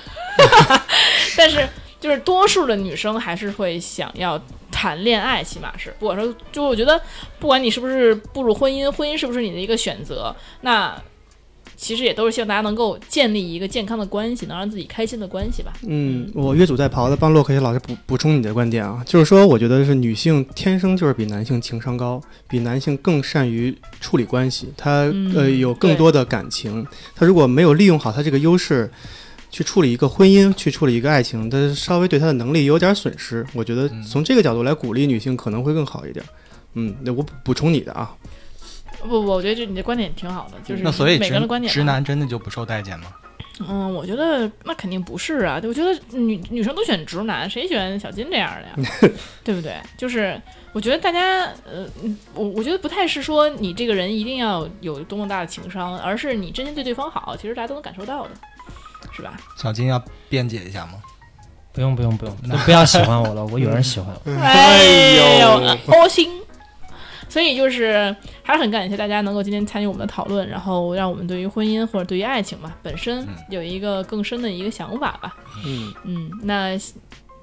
[LAUGHS] 但是就是多数的女生还是会想要谈恋爱，起码是不管说，就我觉得不管你是不是步入婚姻，婚姻是不是你的一个选择，那其实也都是希望大家能够建立一个健康的关系，能让自己开心的关系吧。嗯，我越俎代庖的帮洛克希老师补补充你的观点啊，就是说，我觉得是女性天生就是比男性情商高，比男性更善于处理关系，她、嗯呃有更多的感情，她如果没有利用好她这个优势。去处理一个婚姻，去处理一个爱情，他稍微对他的能力有点损失。我觉得从这个角度来鼓励女性可能会更好一点。嗯，那我补补充你的啊，不不，我觉得这你的观点挺好的，就是那所以每个人的观点吧直男真的就不受待见吗？嗯，我觉得那肯定不是啊。我觉得女女生都选直男，谁选小金这样的呀？[LAUGHS] 对不对？就是我觉得大家，呃，嗯我我觉得不太是说你这个人一定要有多么大的情商，而是你真心对对方好，其实大家都能感受到的，是吧？小金要辩解一下吗？不用不用不用，都不要喜欢我了，我有人喜欢我。[LAUGHS] 哎呦，恶心。所以就是还是很感谢大家能够今天参与我们的讨论，然后让我们对于婚姻或者对于爱情嘛本身有一个更深的一个想法吧。嗯嗯，那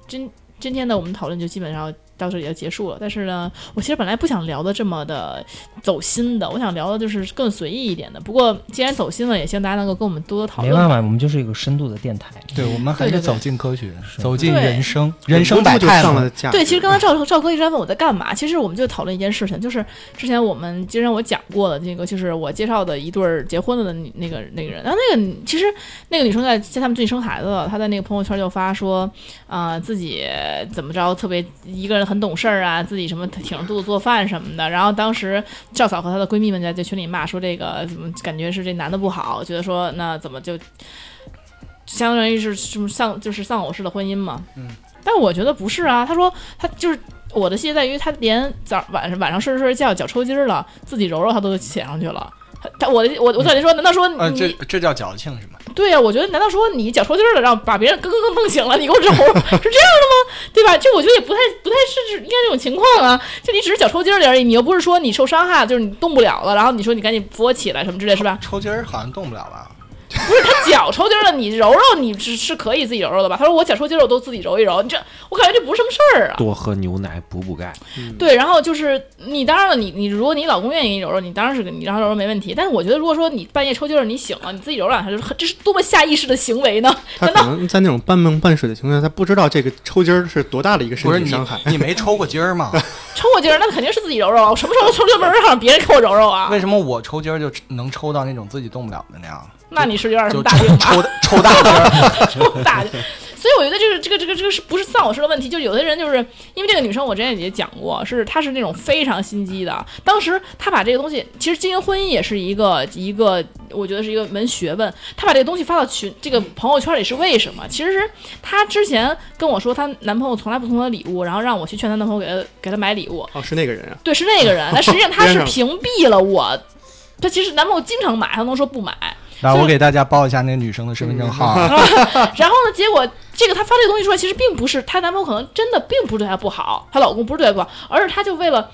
今今天的我们讨论就基本上到这里就结束了。但是呢，我其实本来不想聊的这么的走心的，我想聊的就是更随意一点的。不过既然走心了，也希望大家能够跟我们多多讨论。没办法，我们就是一个深度的电台。对，我们还是走进科学，是走进人生，人生百态。上了架。对，其实刚才赵赵哥一直在问我在干嘛，其实我们就讨论一件事情，就是之前我们之前我讲过的那个，就是我介绍的一对儿结婚了的那个那个人，然后那个其实那个女生在在他们最近生孩子了，她在那个朋友圈就发说，啊、自己怎么着特别一个人很懂事儿啊，自己什么挺着肚子做饭什么的，然后当时赵嫂和她的闺蜜们在在群里骂说这个怎么感觉是这男的不好，觉得说那怎么就相当于是什么丧就是丧偶式的婚姻嘛，嗯，但我觉得不是啊，她说她就是我的细节在于他连早晚上晚上睡着睡着觉脚抽筋儿了，自己揉揉他都写上去了。他他我的我我感觉说，难道说你、呃，这这叫矫情是吗？对呀、我觉得难道说你脚抽筋儿了，让把别人咯咯咯弄醒了，你给我揉是这样的吗？对吧？就我觉得也不太不太是应该这种情况啊。就你只是脚抽筋儿而已，你又不是说你受伤害，就是你动不了了，然后你说你赶紧扶我起来什么之类是吧？抽筋儿好像动不了吧？他脚抽筋儿了，你揉揉你是是可以自己揉揉的吧？他说我脚抽筋了我都自己揉一揉，你这我感觉这不是什么事儿啊。多喝牛奶补补钙。对，然后就是你当然了，你你如果你老公愿意给你揉揉，你当然是给你让他揉揉没问题。但是我觉得，如果说你半夜抽筋了你醒了，你自己揉两下，就是这是多么下意识的行为呢？[LAUGHS] 他可能在那种半梦半睡的情况下，他不知道这个抽筋儿是多大的一个身不是你体伤害。你没抽过筋儿吗？[LAUGHS] 抽过筋儿那肯定是自己揉揉，我什么时候抽筋儿不是让别人给我揉揉啊？为什么我抽筋儿就能抽到那种自己动不了的那样？那你是有点什么大病吧？抽抽抽大。[LAUGHS] 抽大的。所以我觉得这个这个这个这个是不是丧偶式的问题？就有的人就是因为这个女生，我之前也讲过，是她是那种非常心机的。当时她把这个东西，其实经营婚姻也是一个一个，我觉得是一个门学问。她把这个东西发到群这个朋友圈里是为什么？其实是她之前跟我说，她男朋友从来不送她礼物，然后让我去劝她男朋友给她给她买礼物。哦，是那个人啊。对，是那个人。但实际上他 [LAUGHS] 边上是屏蔽了我。他其实男朋友经常买，他能说不买。来，我给大家报一下那个女生的身份证号啊。[LAUGHS] [LAUGHS] 然后呢，结果这个她发这个东西出来，其实并不是她男朋友可能真的并不是对她不好，她老公不是对她不好，而是她就为了。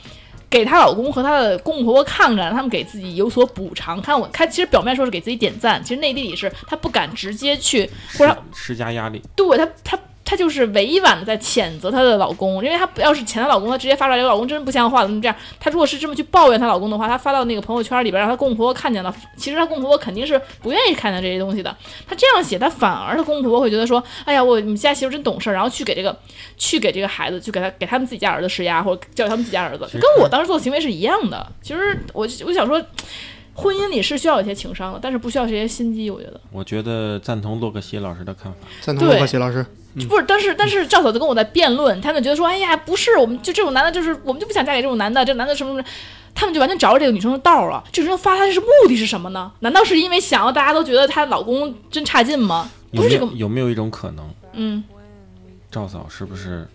给她老公和她的公公婆婆看看，让他们给自己有所补偿。看我，她其实表面说是给自己点赞，其实内地里是她不敢直接去，或者施加压力。对她，她。她就是委婉的在谴责她的老公，因为她要是谴她老公，她直接发出来，老公真不像话，怎么这样？她如果是这么去抱怨她老公的话，她发到那个朋友圈里边，让她公公婆婆看见了，其实她公公婆婆肯定是不愿意看见这些东西的。她这样写，她反而她公公婆婆会觉得说，哎呀，我你们家媳妇真懂事，然后去给这个，[LAUGHS] 去给这个孩子，去给他给他们自己家儿子施压，或者教育他们自己家儿子，跟我当时做的行为是一样的。其实我我想说。婚姻里是需要一些情商的，但是不需要这些心机。我觉得，我觉得赞同洛克希老师的看法。赞同洛克希老师，不是，但是但是赵嫂子跟我在辩论，他们觉得说，哎呀，不是，我们就这种男的，就是我们就不想嫁给这种男的，这男的什么什么，他们就完全找着这个女生的道了。这个女生发他是目的是什么呢？难道是因为想要大家都觉得她老公真差劲吗？不是这个，有没有一种可能？嗯，赵嫂是不是？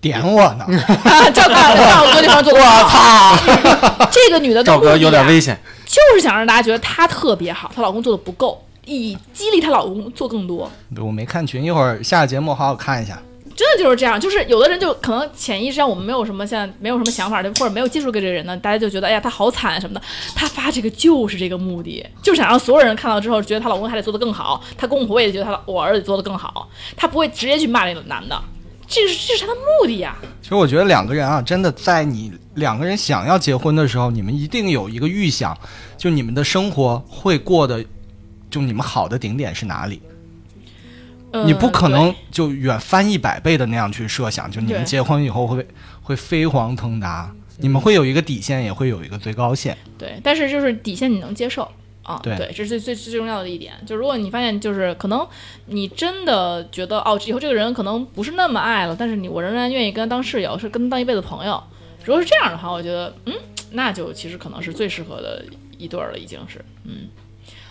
点我呢？[LAUGHS] 赵哥，赵哥这方做，我操！[LAUGHS] 这个女的赵哥有点危险，就是想让大家觉得她特别好，她老公做的不够，以激励她老公做更多。我没看群，一会儿下了节目好好看一下。真的就是这样，就是有的人就可能潜意识上我们没有什么像没有什么想法的，或者没有接触过这个人呢，大家就觉得哎呀他好惨什么的。他发这个就是这个目的，就想让所有人看到之后觉得她老公还得做得更好，她公公婆婆也觉得她我儿子做得更好，她不会直接去骂那个男的。这是这是他的目的呀。其实我觉得两个人啊，真的在你两个人想要结婚的时候，你们一定有一个预想，就你们的生活会过的，就你们好的顶点是哪里？你不可能就远翻一百倍的那样去设想，就你们结婚以后会会飞黄腾达，你们会有一个底线，也会有一个最高线。对，但是就是底线你能接受。啊，对，这是最最最重要的一点。就如果你发现，就是可能你真的觉得哦，以后这个人可能不是那么爱了，但是你我仍然愿意跟他当室友，是跟他当一辈子朋友。如果是这样的话，我觉得，嗯，那就其实可能是最适合的一对了，已经是，嗯。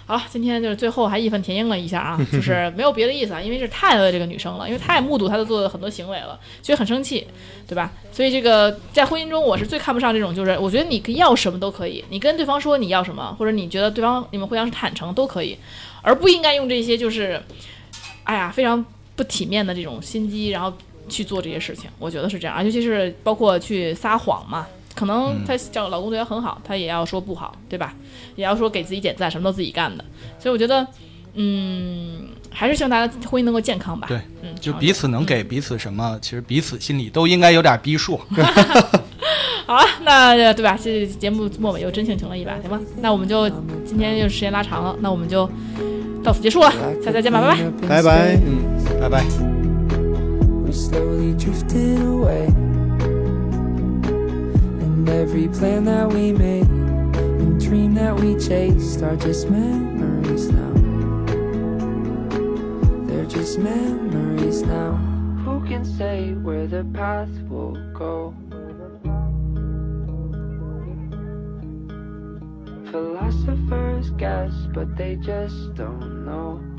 好了，今天就是最后还义愤填膺了一下啊，[LAUGHS] 就是没有别的意思啊，因为是太爱这个女生了，因为太目睹她的做的很多行为了，所以很生气，对吧？所以这个在婚姻中，我是最看不上这种，就是我觉得你要什么都可以，你跟对方说你要什么，或者你觉得对方你们互相是坦诚都可以，而不应该用这些就是，哎呀非常不体面的这种心机，然后去做这些事情，我觉得是这样啊，尤其是包括去撒谎嘛。可能她叫老公对她很好，她也要说不好，对吧？也要说给自己点赞，什么都自己干的。所以我觉得，嗯，还是希望大家婚姻能够健康吧。对，嗯，就彼此能给彼此什么，其实彼此心里都应该有点逼数。[LAUGHS] 好啊，那对吧？这节目末尾又真性情了一把，行吗？那我们就今天就时间拉长了，那我们就到此结束了，下次再见吧，拜拜，拜拜，嗯，拜拜。every plan that we made dream that we chased are just memories now. They're just memories now. Who can say where the path will go? Philosophers guess, but they just don't know.